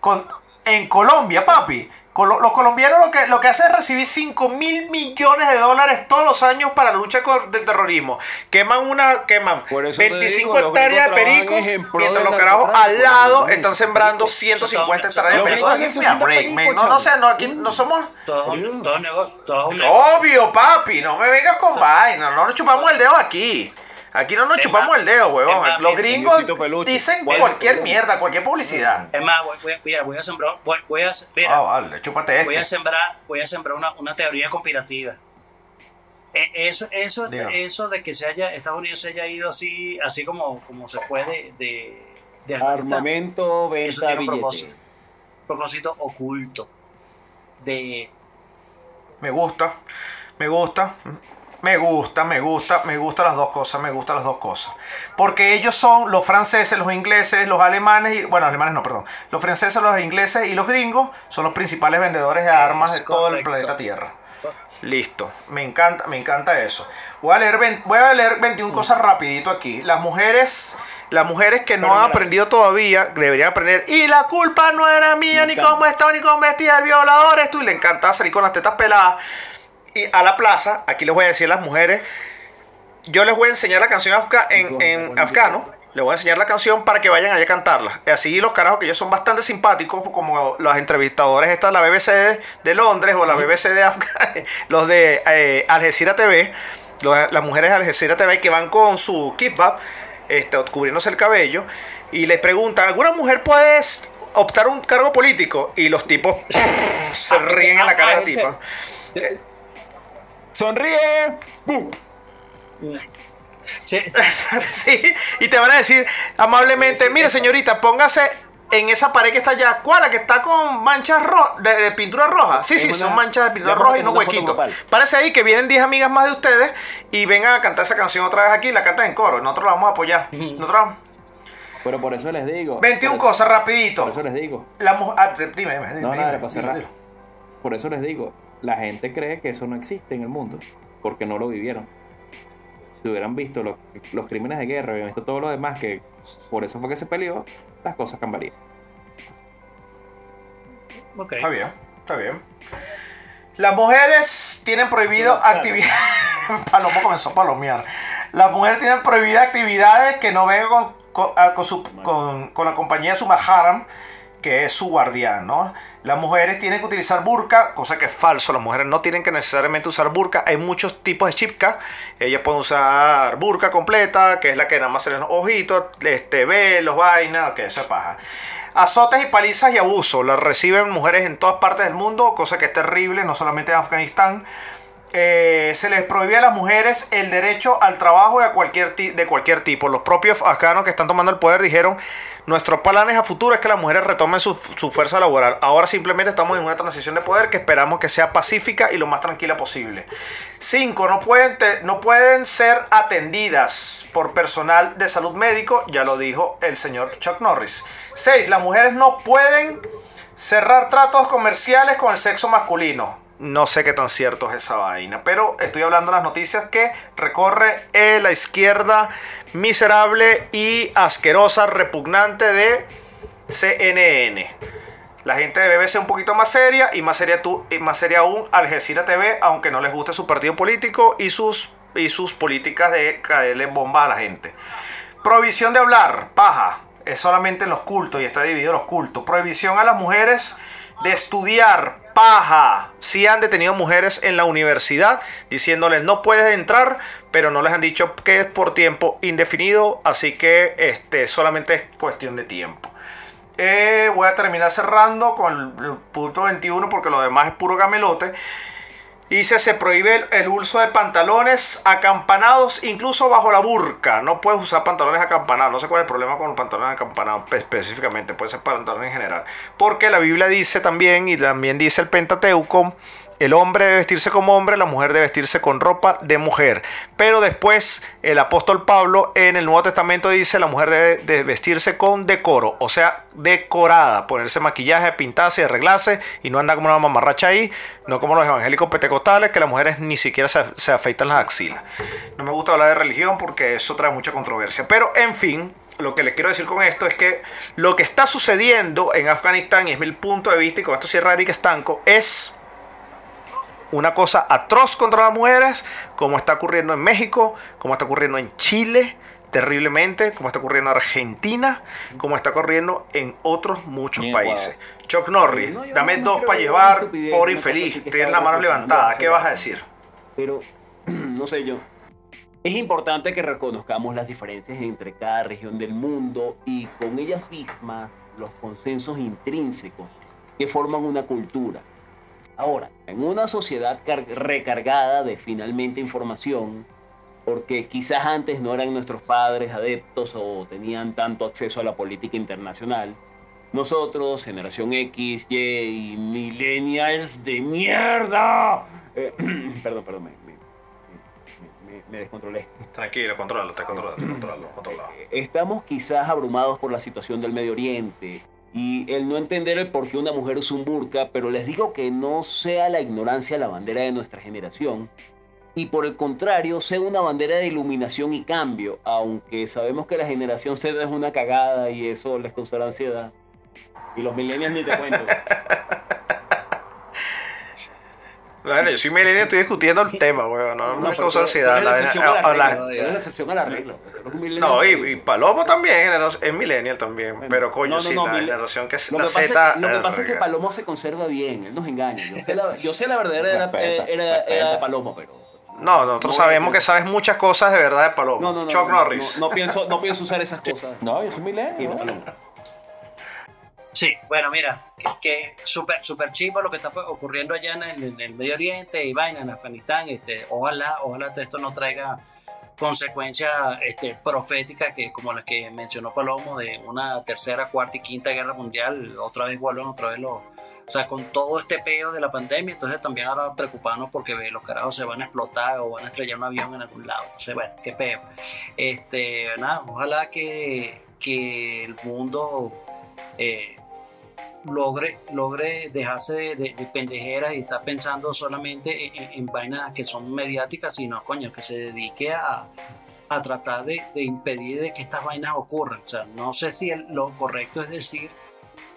Con- en Colombia, papi. Los colombianos lo que, lo que hacen es recibir 5 mil millones de dólares todos los años para la lucha con- del terrorismo. Queman una, queman Por eso te 25 digo, los hectáreas de perico, mientras los carajos al lado están sembrando 150 Los hectáreas de perico. No, no sé, no, aquí no somos... Todo, todo negocio, todo un negocio. Obvio, papi, no me vengas con vaina, no nos chupamos el dedo aquí. Aquí no nos Es chupamos más- el dedo, huevón. más, Los gringos dicen ¿Cuál es cualquier mierda, cualquier publicidad. Es más, voy, voy, mira, voy a sembrar, voy, voy a, mira, Ah, vale, chúpate voy a este. sembrar, voy a sembrar una, una teoría conspirativa. Eh, Eso, eso, eso de que se haya, Estados Unidos se haya ido así, así como, como se puede de, Armamento, eso venta, tiene un propósito, propósito oculto de Me gusta, me gusta, me gusta, me gusta, me gustan las dos cosas, me gustan las dos cosas. Porque ellos son los franceses, los ingleses, los alemanes, y, bueno, alemanes no, perdón. Los franceses, los ingleses y los gringos son los principales vendedores de armas de todo el planeta Tierra. Listo, me encanta, me encanta eso. Voy a leer, voy a leer 21 cosas rapidito aquí. Las mujeres, las mujeres que no Pero han mira. aprendido todavía deberían aprender. Y la culpa no era mía, Me ni encanta. cómo estaba, ni cómo vestía el violador. Esto y le encantaba salir con las tetas peladas. A la plaza, aquí les voy a decir a las mujeres, yo les voy a enseñar la canción afga- en, en afgano. Les voy a enseñar la canción para que vayan allá a cantarla. Así los carajos que ellos son bastante simpáticos, como los entrevistadores estas, la BBC de, Londres o la BBC de Afgan, los de eh, Algeciras TV, los- las mujeres de Algeciras TV que van con su kibbap, este, cubriéndose el cabello, y le preguntan, ¿alguna mujer puede optar un cargo político? Y los tipos se ríen en la cara de la tipa. Sonríe. ¡Bum! Sí, Sí, y te van a decir amablemente, mire señorita, póngase en esa pared que está allá. ¿Cuál? La que está con manchas ro- de, de pintura roja. Sí, sí, Es son una- manchas de pintura roja y foto huequitos. Parece ahí que vienen 10 amigas más de ustedes y vengan a cantar esa canción otra vez aquí. La cantan en coro. Nosotros la vamos a apoyar. Nosotros vamos- Pero por eso les digo. 21 por eso- cosas, rapidito. Por eso les digo. La mu- ah, dime, dime, dime, No, dime, nada, dime. Por eso les digo, la gente cree que eso no existe en el mundo, porque no lo vivieron. Si hubieran visto lo- los crímenes de guerra, hubieran visto todo lo demás, que por eso fue que se peleó, las cosas cambiarían. ok. Está bien, está bien. Las mujeres tienen prohibido actividades. Palomo comenzó a palomear. Las mujeres tienen prohibidas actividades que no vengan con, con, con su- con- con la compañía de su maharam, que es su guardián, ¿no? Las mujeres tienen que utilizar burka, cosa que es falso. Las mujeres no tienen que necesariamente usar burka. Hay muchos tipos de chipka. Ellas pueden usar burka completa, que es la que nada más se les ojitos, este, velos, vainas, que eso es paja. Azotes y palizas y abuso. Las reciben mujeres en todas partes del mundo, cosa que es terrible, no solamente en Afganistán. Eh, se les prohíbe a las mujeres el derecho al trabajo de cualquier, de cualquier tipo. Los propios afganos que están tomando el poder dijeron, nuestros planes a futuro es que las mujeres retomen su, su fuerza laboral. Ahora simplemente estamos en una transición de poder que esperamos que sea pacífica y lo más tranquila posible. 5. No pueden, no pueden ser atendidas por personal de salud médico, ya lo dijo el señor Chuck Norris. 6. Las mujeres no pueden cerrar tratos comerciales con el sexo masculino. No sé qué tan cierto es esa vaina, pero estoy hablando de las noticias que recorre eh, la izquierda miserable y asquerosa, repugnante de CNN. La gente de BBC un poquito más seria y más seria, tú, y más seria aún Algeciras TV, aunque no les guste su partido político y sus, y sus políticas de caerle bombas a la gente. Prohibición de hablar, paja. Es solamente en los cultos y está dividido en los cultos. Prohibición a las mujeres de estudiar, paja. Sí han detenido mujeres en la universidad diciéndoles no puedes entrar, pero no les han dicho que es por tiempo indefinido, así que este, solamente es cuestión de tiempo. Eh, voy a terminar cerrando con el, punto 21 porque lo demás es puro gamelote. Dice, se prohíbe el, uso de pantalones acampanados incluso bajo la burka. No puedes usar pantalones acampanados. No sé cuál es el problema con los pantalones acampanados pe- específicamente. Puede ser pantalones en general. Porque la Biblia dice también, y también dice el Pentateuco, el hombre debe vestirse como hombre, la mujer debe vestirse con ropa de mujer. Pero después el apóstol Pablo en el Nuevo Testamento dice la mujer debe de vestirse con decoro, o sea, decorada, ponerse maquillaje, pintarse, arreglarse y no andar como una mamarracha ahí, no como los evangélicos pentecostales que las mujeres ni siquiera se, se afeitan las axilas. No me gusta hablar de religión porque eso trae mucha controversia. Pero en fin, lo que les quiero decir con esto es que lo que está sucediendo en Afganistán, y es mi punto de vista, y con esto cierra Eric Estanco, es una cosa atroz contra las mujeres, como está ocurriendo en México, como está ocurriendo en Chile, terriblemente, como está ocurriendo en Argentina, como está ocurriendo en otros muchos países. Chuck Norris, No, dame no dos para llevar, una infeliz, está la mano levantada, ¿qué vas a decir? Pero, no sé yo. Es importante que reconozcamos las diferencias entre cada región del mundo y con ellas mismas los consensos intrínsecos que forman una cultura. Ahora, en una sociedad car- recargada de finalmente información, porque quizás antes no eran nuestros padres adeptos o tenían tanto acceso a la política internacional, nosotros, generación X, Y y millennials de mierda. eh, perdón, perdón, me, me- me- me- descontrolé. Tranquilo, controlalo, te controlalo, controlalo, controlalo. Estamos quizás abrumados por la situación del Medio Oriente y el no entender el por qué una mujer usa un burka, pero les digo que no sea la ignorancia la bandera de nuestra generación y por el contrario sea una bandera de iluminación y cambio, aunque sabemos que la generación Z es una cagada y eso les causará ansiedad. Y los millennials ni te cuento. Bueno, yo soy millennial, estoy discutiendo el tema, weón. No, no, me pero causa ansiedad. la la excepción a la a- a la- regla, tú eres la excepción a la regla. Eres un millennial. No, y, y Palomo también es, millennial también. Bueno, pero coño, no, no, sí, no, la mil- generación que es Lo la que, pasa, Z. es, lo que eh, pasa es que. Palomo se conserva bien, él nos engaña. Yo sé la, yo sé la verdadera era, Respeta, era- era de. Palomo, pero. No, nosotros sabemos que sabes muchas cosas de verdad de Palomo. No, no, no. Chuck no, Norris. No, no pienso, no pienso usar esas cosas. No, yo soy milenio. Sí, bueno, mira, que, que súper super chivo lo que está ocurriendo allá en el, en el Medio Oriente y vaina en Afganistán. Este, ojalá, ojalá todo esto no traiga consecuencias este, proféticas que como las que mencionó Palomo de una tercera, cuarta y quinta guerra mundial, otra vez vuelven, otra vez los... O sea, con todo este peo de la pandemia, entonces también ahora preocuparnos porque los carajos se van a explotar o van a estrellar un avión en algún lado. Entonces, bueno, qué peo. Este, nada, ojalá que, que el mundo eh, logre, logre dejarse de, de- de pendejeras y estar pensando solamente en, en- vainas que son mediáticas, sino, coño, que se dedique a, a tratar de, impedir de que estas vainas ocurran. No sé si lo correcto es decir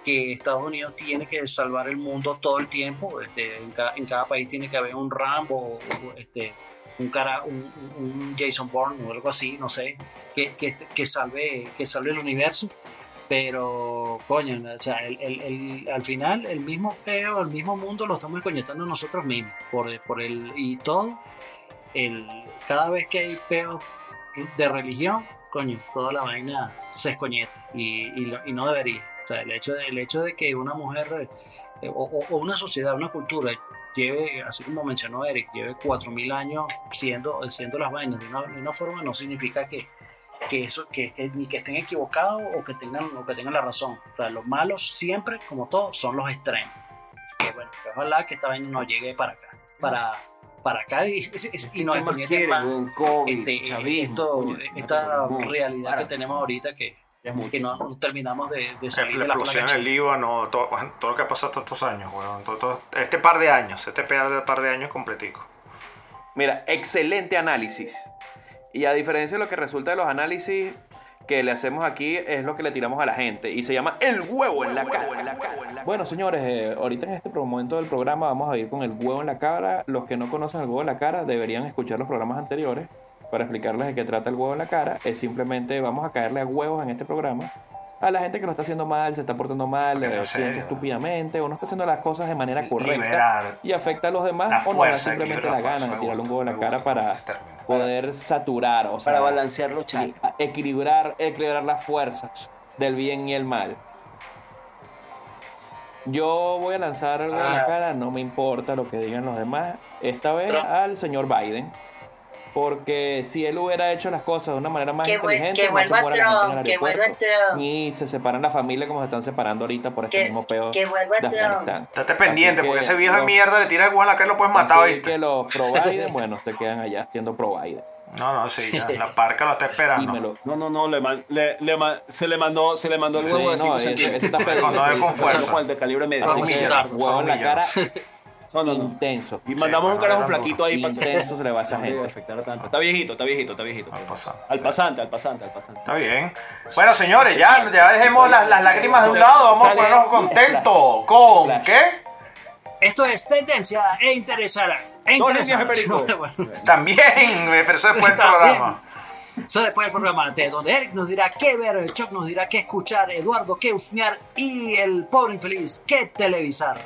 que Estados Unidos tiene que salvar el mundo todo el tiempo, este, en, cada, en cada país tiene que haber un Rambo, este, un- un Jason Bourne o algo así, no sé, que, que, que salve, que salve el universo pero coño, o sea, el, el- al final el mismo peo, el mismo mundo lo estamos coñetando nosotros mismos, por, por el, y todo, el, cada vez que hay peos de religión, coño, toda la vaina se escoñeta y, y, y no debería. O sea, el hecho de, el hecho de que una mujer eh, o una sociedad, una cultura lleve, así como mencionó Eric, lleve 4.000 años siendo, siendo las vainas de una, de una forma, no significa que, que eso que, que ni que estén equivocados o que tengan o que tengan la razón. O sea los malos siempre como todos son los extremos. Y bueno ojalá que esta vaina no llegue para acá para para acá y, y nos ¿Qué más este, chavismo, esto, coño, esta realidad que tenemos ahorita que, que no, terminamos de, de salir La de la explosión en el Líbano, todo, bueno, todo lo que ha pasado estos estos años, weón, todo- todo- este par de años, este par par de años completico. Mira, excelente análisis. Y a diferencia de lo que resulta de los análisis que le hacemos aquí, es lo que le tiramos a la gente. Y se llama el huevo en la cara. Bueno, señores, eh, ahorita en este momento del programa vamos a ir con el huevo en la cara. Los que no conocen el huevo en la cara deberían escuchar los programas anteriores para explicarles de qué trata el huevo en la cara. Es simplemente vamos a caerle a huevos en este programa a la gente que lo está haciendo mal, se está portando mal, es piensa estúpidamente o no está haciendo las cosas de manera correcta Liberar y afecta a los demás o no da simplemente la gana de tirarle un huevo en la cara para poder saturar, o sea, Para balancear los equilibrar, equilibrar las fuerzas del bien y el mal. Yo voy a lanzar algo en la Ah. cara, no me importa lo que digan los demás. Esta vez al señor Biden. Porque si él hubiera hecho las cosas de una manera más Que inteligente, que no vuelva se gente en el Trump, que vuelva Trump. Ni se separan la familia como se están separando ahorita por este Que- mismo peo que vuelva de Trump. Afganistán. Estate pendiente, Así porque que ese viejo de mierda le tira el huevo a la cara y lo puedes matar, Así ¿viste? que los pro Biden, bueno, se quedan allá siendo pro Biden. No, no, sí, ya, la parca lo está esperando. Dímelo. No, no, no, le man- le- le man- se le mandó, se le mandó el Sí, huevo de no, 5 ese- centímetros. ese está pegado. Cuando es con fuerza. con el de calibre medio. Así que intentar, huevo en la cara No, no, no. intenso. Y mandamos Sí, un carajo flaquito ahí para Intenso se le va a esa gente. Está viejito, está viejito, está viejito. Al pasante. Al pasante, al pasante, al pasante. Está bien. Bueno, señores, ya, ya dejemos las, las lágrimas de un lado. Vamos a ponernos contentos. ¿Con Flash. qué? Esto es tendencia e interesará. E interesará. También, pero eso después del programa. Eso después del programa, de donde Eric nos dirá qué ver, Chuck nos dirá qué escuchar, Eduardo qué husmear y el pobre infeliz qué televisar.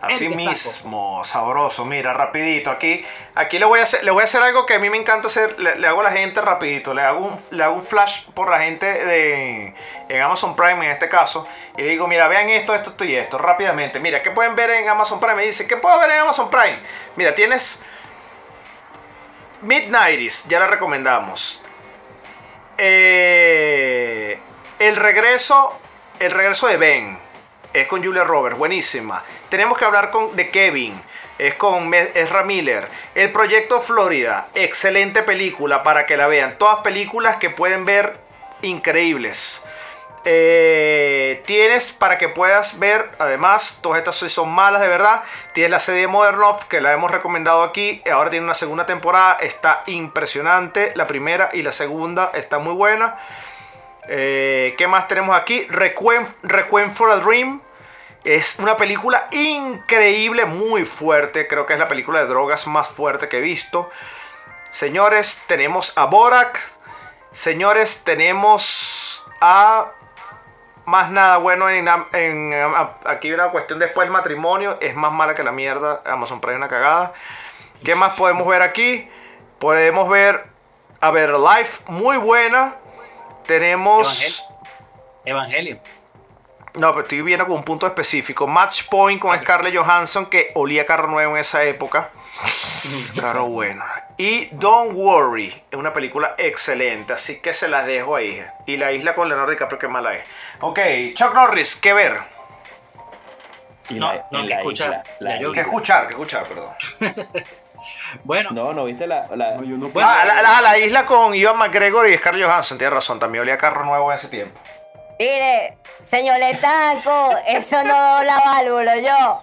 Así mismo, sabroso. Mira, rapidito. Aquí, aquí le voy a hacer, le voy a hacer algo que a mí me encanta hacer. Le, le hago a la gente rapidito. Le hago un, le hago un flash por la gente de en Amazon Prime en este caso. Y le digo, mira, vean esto, esto, esto y esto. Rápidamente. Mira, ¿qué pueden ver en Amazon Prime? Me dice, ¿qué puedo ver en Amazon Prime? Mira, tienes Midnighties, ya la recomendamos. Eh, el regreso, el regreso de Ben es con Julia Roberts, buenísima. Tenemos que hablar con, de Kevin, es con Ezra Miller. El proyecto Florida, excelente película para que la vean. Todas películas que pueden ver increíbles. Eh, tienes para que puedas ver, además, todas estas son malas de verdad. Tienes la serie Modern Love que la hemos recomendado aquí. Ahora tiene una segunda temporada, está impresionante. La primera y la segunda está muy buena. Eh, ¿Qué más tenemos aquí? Requiem, Requiem for a Dream. Es una película increíble, muy fuerte. Creo que es la película de drogas más fuerte que he visto. Señores, tenemos a Borak. Señores, tenemos a... Más nada bueno en, aquí hay una cuestión después del matrimonio. Es más mala que la mierda. Amazon Prime una cagada. ¿Qué más podemos ver aquí? Podemos ver a ver Life, muy buena. Tenemos... Evangelio. No, pero estoy viendo con un punto específico. Match Point con Scarlett Johansson, que olía carro nuevo en esa época. Claro, bueno. Y Don't Worry, es una película excelente, así que se las dejo ahí. Y La Isla con Leonardo DiCaprio, qué mala es. Ok, Chuck Norris, ¿qué ver? Y No, la- no, que escuchar. isla, la Ya yo- ¿Qué isla. escuchar? ¿Qué escuchar? Perdón. Bueno, No, no viste la. la- No, yo no Bueno, Ah, la, la- la Isla con Ivan McGregor y Scarlett Johansson, tienes razón, también olía carro nuevo en ese tiempo. Mire, señor Letanco, eso no la válvula yo.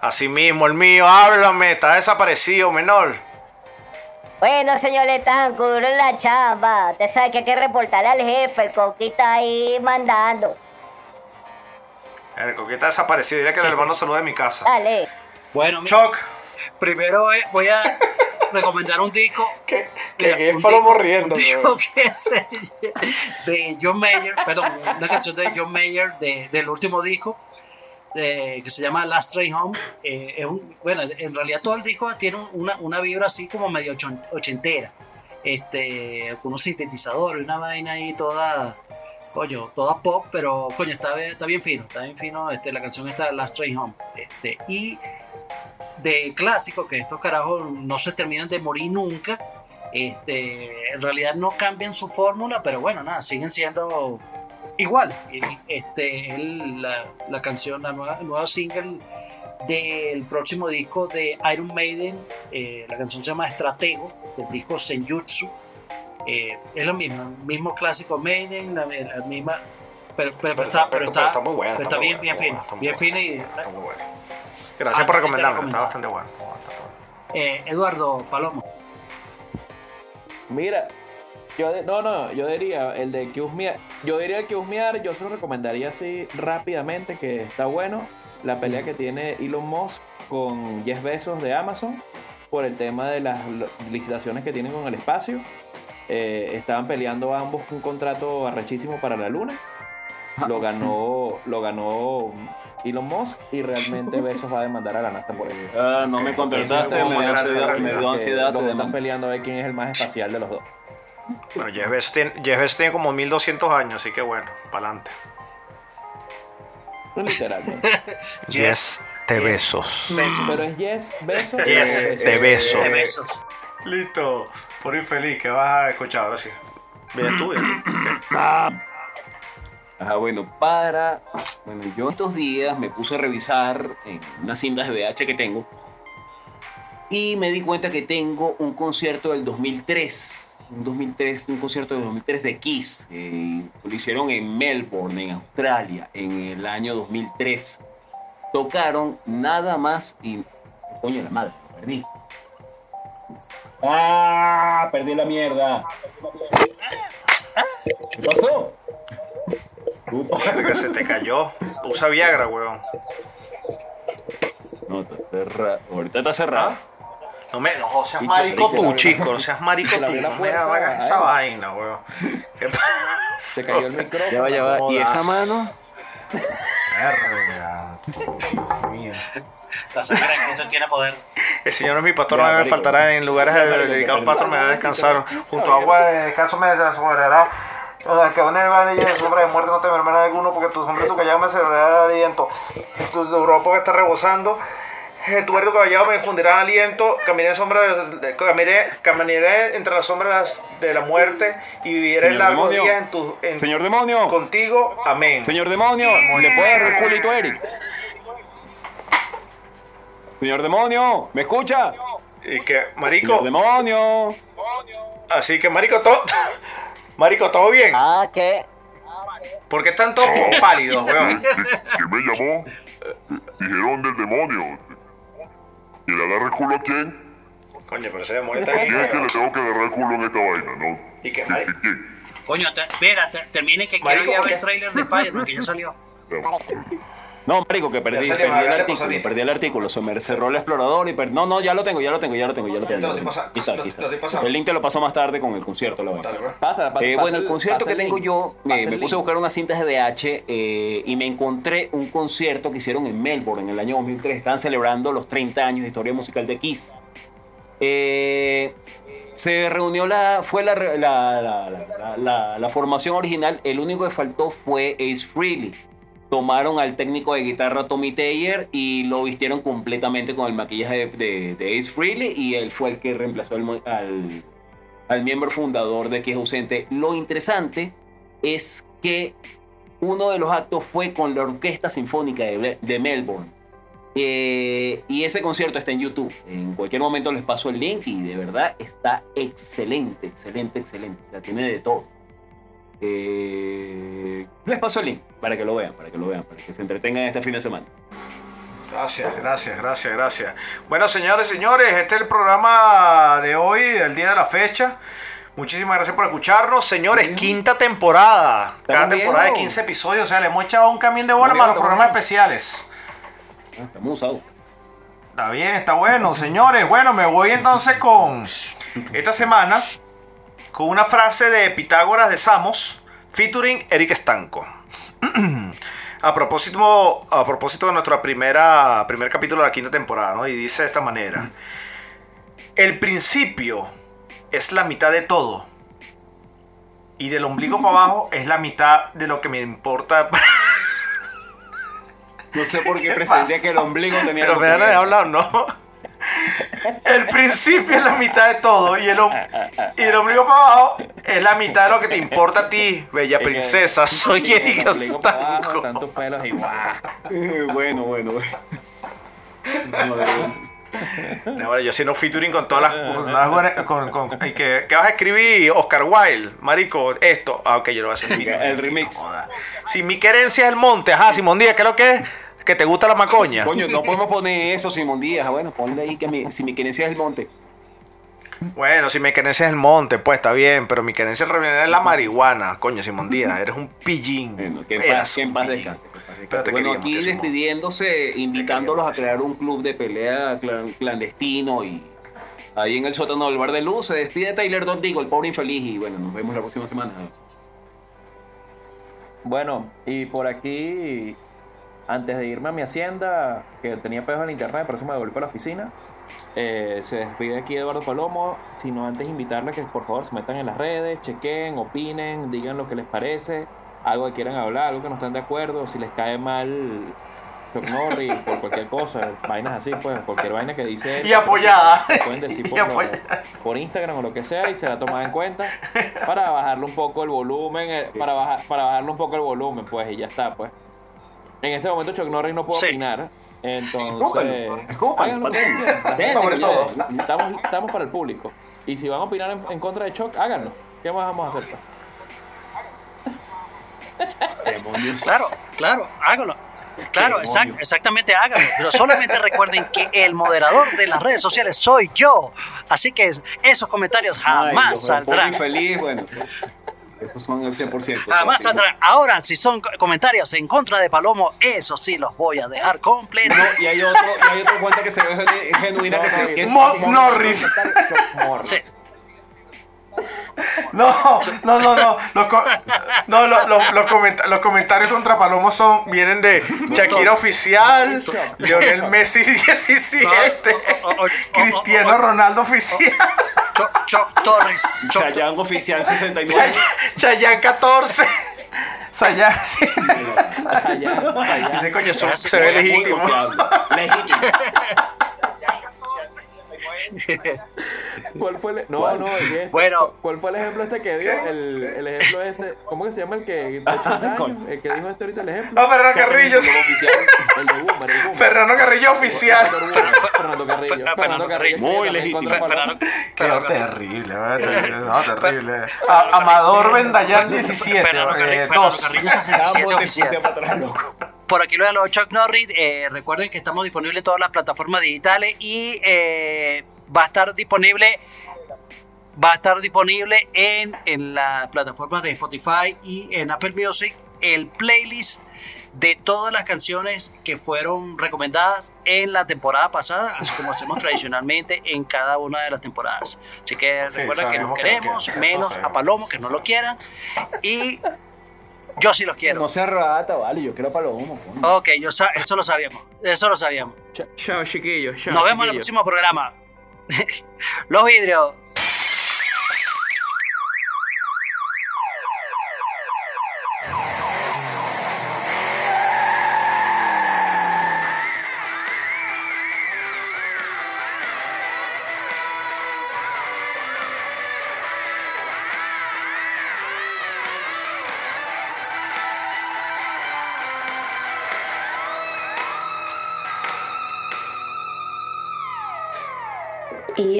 Así mismo, el mío, háblame, está desaparecido, menor. Bueno, señor Letanco, duro en la chamba. Usted sabe que hay que reportarle al jefe, el coqui está ahí mandando. El coquita está desaparecido, dile que el hermano saluda de mi casa. Dale. bueno, Chuck, primero eh, voy a recomendar un disco. que, Mira, que es un Palomo riendo. un disco que es de John Mayer, perdón, una canción de John Mayer de- del último disco eh, que se llama Last Train Home. Eh, es un- bueno, en realidad todo el disco tiene una, una vibra así como medio ochentera. Este, con unos sintetizadores, una vaina ahí toda, coño, toda pop, pero coño, está, bien- está bien fino, está bien fino. Este, la canción está Last Train Home. Este, y de clásico, que estos carajos no se terminan de morir nunca. Este, en realidad no cambian su fórmula, pero bueno, nada, siguen siendo igual. Este, el- la, la canción, la nueva, el nuevo single del próximo disco de Iron Maiden, eh, la canción se llama Estratego, del disco Senjutsu. Eh, es lo mismo, el mismo clásico Maiden, la, la misma. Pero, pero, pero está, pero está, muy buena. pero está bien, bien está bien buena, fino y está muy buena. Gracias Ah, por te recomendarme, está bastante bueno. Eh, Eduardo Palomo. Mira, yo de- no, no, yo diría el de que husmear. Yo diría el que husmear, yo se lo recomendaría así rápidamente, que está bueno. La pelea que tiene Elon Musk con Jeff Bezos de Amazon por el tema de las licitaciones que tienen con el espacio. Eh, estaban peleando ambos un contrato arrechísimo para la luna. Lo ganó, lo ganó Elon Musk y realmente Bezos va a demandar a la NASA por eso. Ah, no me contestaste, me como ansiedad, me dio Que ansiedad. los te están peleando a ver quién es el más espacial de los dos. Bueno, Jeff Bezos tiene, Jeff Bezos tiene como 1200 años, así que bueno, para adelante. Literalmente. Yes, te Yes. besos. Besos. Pero es Yes, besos. Yes, besos. De besos. Listo. Por infeliz, ¿qué vas a escuchar ahora sí? Mira tú, mira tú. Ajá, bueno, para. Bueno, yo estos días me puse a revisar en unas cintas de VH que tengo. Y me di cuenta que tengo un concierto del 2003. Un 2003, un concierto del 2003 de Kiss. eh, lo hicieron en Melbourne, en Australia, en el año 2003. Tocaron nada más y. Coño, la madre, lo perdí. ¡Ah! Perdí la mierda. ¿Qué pasó? Se te cayó. Usa Viagra, weón. No, está cerrado. Ahorita está cerrado. No me, no seas marico tú, chico. No seas marico tú. No me hagas esa vaina, weón. ¿Qué pasa? Se cayó el micrófono. Ya va, ya va. ¿Y esa mano? Verga. Dios mío. La Cristo tiene poder. El Señor es mi pastor, no me faltará en lugares dedicados que pastor, me va a descansar. Junto a agua de descanso me desasollará. Que van y sombra de muerte no te mermará alguno, porque tu sombra y tu callado me celebrará aliento. Tu, tu ropa está rebosando. eh, Tu verde callado me infundirá aliento. Caminaré, en sombra caminaré, caminaré entre las sombras de la muerte y viviré Señor largos demonio. días en tu, en- Señor demonio. contigo. Amén. Señor demonio. ¿Le puede dar el culito a Eric? Señor demonio. ¿Me escucha? Y que, Señor marico, demonio. así que, marico, todo. Marico, ¿todo bien? Ah, ¿qué? ¿Por qué están todos como pálidos, weón? ¿Quién me llamó? Dijeron del demonio. ¿Y le agarra el culo a quién? Coño, pero ese demonio está ¿Quién es que bien. le tengo que agarrar el culo en esta vaina, no? ¿Y qué, ¿Y- marico? Coño, te- mira, te- termine que quiero ir a ver el trailer de Spider-Man que ya salió. No, marico, que perdí, perdí el artículo, perdí el artículo, se me cerró el explorador y per- No, no, ya lo tengo, ya lo tengo, ya lo tengo, ya lo Ya tengo. te lo ya lo- pasando. El link te lo paso más tarde con el concierto, la verdad. Pásala, pasa, Eh, pasa bueno, el concierto pasa que tengo link. yo, Pasa me, puse a buscar unas cintas de VH eh, y me encontré un concierto que hicieron en Melbourne en el año 2003. Estaban celebrando los 30 años de historia musical de Kiss. Eh, se reunió la, fue la, la, la- la- la- la formación original. El único que faltó fue Ace Frehley. Tomaron al técnico de guitarra Tommy Taylor y lo vistieron completamente con el maquillaje de, de- de Ace Frehley y él fue el que reemplazó al, al, miembro fundador de Kiss ausente. Lo interesante es que uno de los actos fue con la Orquesta Sinfónica de, de Melbourne. Eh, y ese concierto está en YouTube. En cualquier momento les paso el link y de verdad está excelente, excelente, excelente. O sea, tiene de todo. Eh, les paso el link para que lo vean, para que lo vean, para que se entretengan este fin de semana. Gracias, gracias, gracias, gracias. Bueno, señores, señores, este es el programa de hoy, del día de la fecha. Muchísimas gracias por escucharnos, señores. Quinta temporada. Cada temporada de bien. 15 episodios. O sea, le hemos echado un camión de bola más los programas especiales. Ah, estamos usados. Está bien, está bueno, señores. Bueno, me voy entonces con esta semana con una frase de Pitágoras de Samos, featuring Eric Estanco. A propósito, a propósito de nuestro primera, primer capítulo de la quinta temporada, ¿no? Y dice de esta manera: El principio es la mitad de todo. Y del ombligo para abajo es la mitad de lo que me importa. No sé por qué ¿Qué pretendía que el ombligo tenía Pero me han hablar, ¿no? El principio es la mitad de todo y el, y el ombligo para abajo es la mitad de lo que te importa a ti, bella Es que- princesa. Soy Erika Stanco. Tantos pelos y. Eh, bueno, bueno, bueno. No, bueno, yo haciendo featuring con todas las con con- con- y que, ¿Qué vas a escribir? Oscar Wilde, marico, esto. Ah, ok, yo lo voy a hacer featuring. El remix. No. Si mi querencia es el monte, ajá, Simón Díaz, ¿qué es lo que es? Que te gusta la macoña. Coño, no podemos poner eso, Simón Díaz. Bueno, ponle ahí que mi- si mi querencia es el monte. Bueno, si mi querencia es el monte, pues está bien, pero mi querencia es la marihuana. Coño, Simón Díaz, eres un pillín. Bueno, que en paz, que en un paz pillín. descanse. Pero te Bueno, aquí despidiéndose, invitándolos a crear un club de pelea clan- clandestino y ahí en el sótano del bar de luz se despide Tyler Don Digo, el pobre infeliz y bueno, nos vemos la próxima semana. Bueno, y por aquí, antes de irme a mi hacienda, que tenía pedos en internet, por eso me devolví para la oficina, eh, se despide aquí Eduardo Palomo, sino antes invitarles que por favor se metan en las redes, chequen, opinen, digan lo que les parece, algo que quieran hablar, algo que no están de acuerdo, si les cae mal Chuck Norris, por cualquier cosa, vainas así, pues, cualquier vaina que dice. Y apoyada. Pueden decir por, apoyada. por Instagram o lo que sea y se la tomada en cuenta para bajarle un poco el volumen, eh, para, bajar, para bajarle un poco el volumen, pues, y ya está, pues. En este momento Chuck Norris no puede Sí. opinar, entonces. Háganlo quieran. Gente Sobre todo. Estamos, estamos para el público. Y si van a opinar en, en contra de Chuck, háganlo. ¿Qué más vamos a hacer? Demonios. Claro, claro, hágalo. Claro, exact- exactamente hágalo. Pero solamente recuerden que el moderador de las redes sociales soy yo. Así que es- esos comentarios Ay, jamás Dios, me saldrán. infeliz, bueno. Esos son el 100%. Jamás Sí. saldrán. Ahora, si son co- comentarios en contra de Palomo, eso sí los voy a dejar completos. No, y hay otro, y hay otra cuenta que se ve genu- genuina que se que es Mo- Norris. Sí. No, no, no, no. Los, co- no, lo- lo- los, comenta- los comentarios contra Palomo son, vienen de Shakira Oficial, Lionel Messi 17, No, o- o- o- Cristiano Ronaldo Oficial, Chuck, Chuck Torres. Chuck- Chayanne Oficial 69. Chayanne 14. Sayán, sí. Dice, coño, eso se ve legítimo. Legítimo. ¿Cuál fue el, no, no, este- Bueno. ¿cuál fue el ejemplo este que dio? El, el ejemplo este, ¿cómo que se llama el que de 80 años? El que dijo este ahorita el ejemplo. No, Fernando Carrillo. sí. El de Boomer, el Boomer. Fernando Carrillo Oficial. Fernando Carrillo. Fer- Fernando Carrillo. Muy legítimo. Fernando- terrible, ¿verdad? no, terrible. A- Amador Vendallán 17, Fernando Carrillo, eh, Fernando 2. Carrillo 67 Estamos de oficial. Por aquí lo de los Chuck Norris. eh, recuerden que estamos disponibles en todas las plataformas digitales y eh, va a estar disponible. Va a estar disponible en, en las plataformas de Spotify y en Apple Music el playlist de todas las canciones que fueron recomendadas en la temporada pasada, así como hacemos tradicionalmente en cada una de las temporadas. Así que Sí, recuerden que que- queremos, que- menos a. Palomo, que no lo quieran. Y yo sí los quiero. No se arrebata, vale. Yo quiero palomo. coño. Ok, yo sa- eso lo sabíamos. Eso lo sabíamos. Cha- Chao, chiquillos. Chao, Nos vemos en el próximo programa. Los vidrios.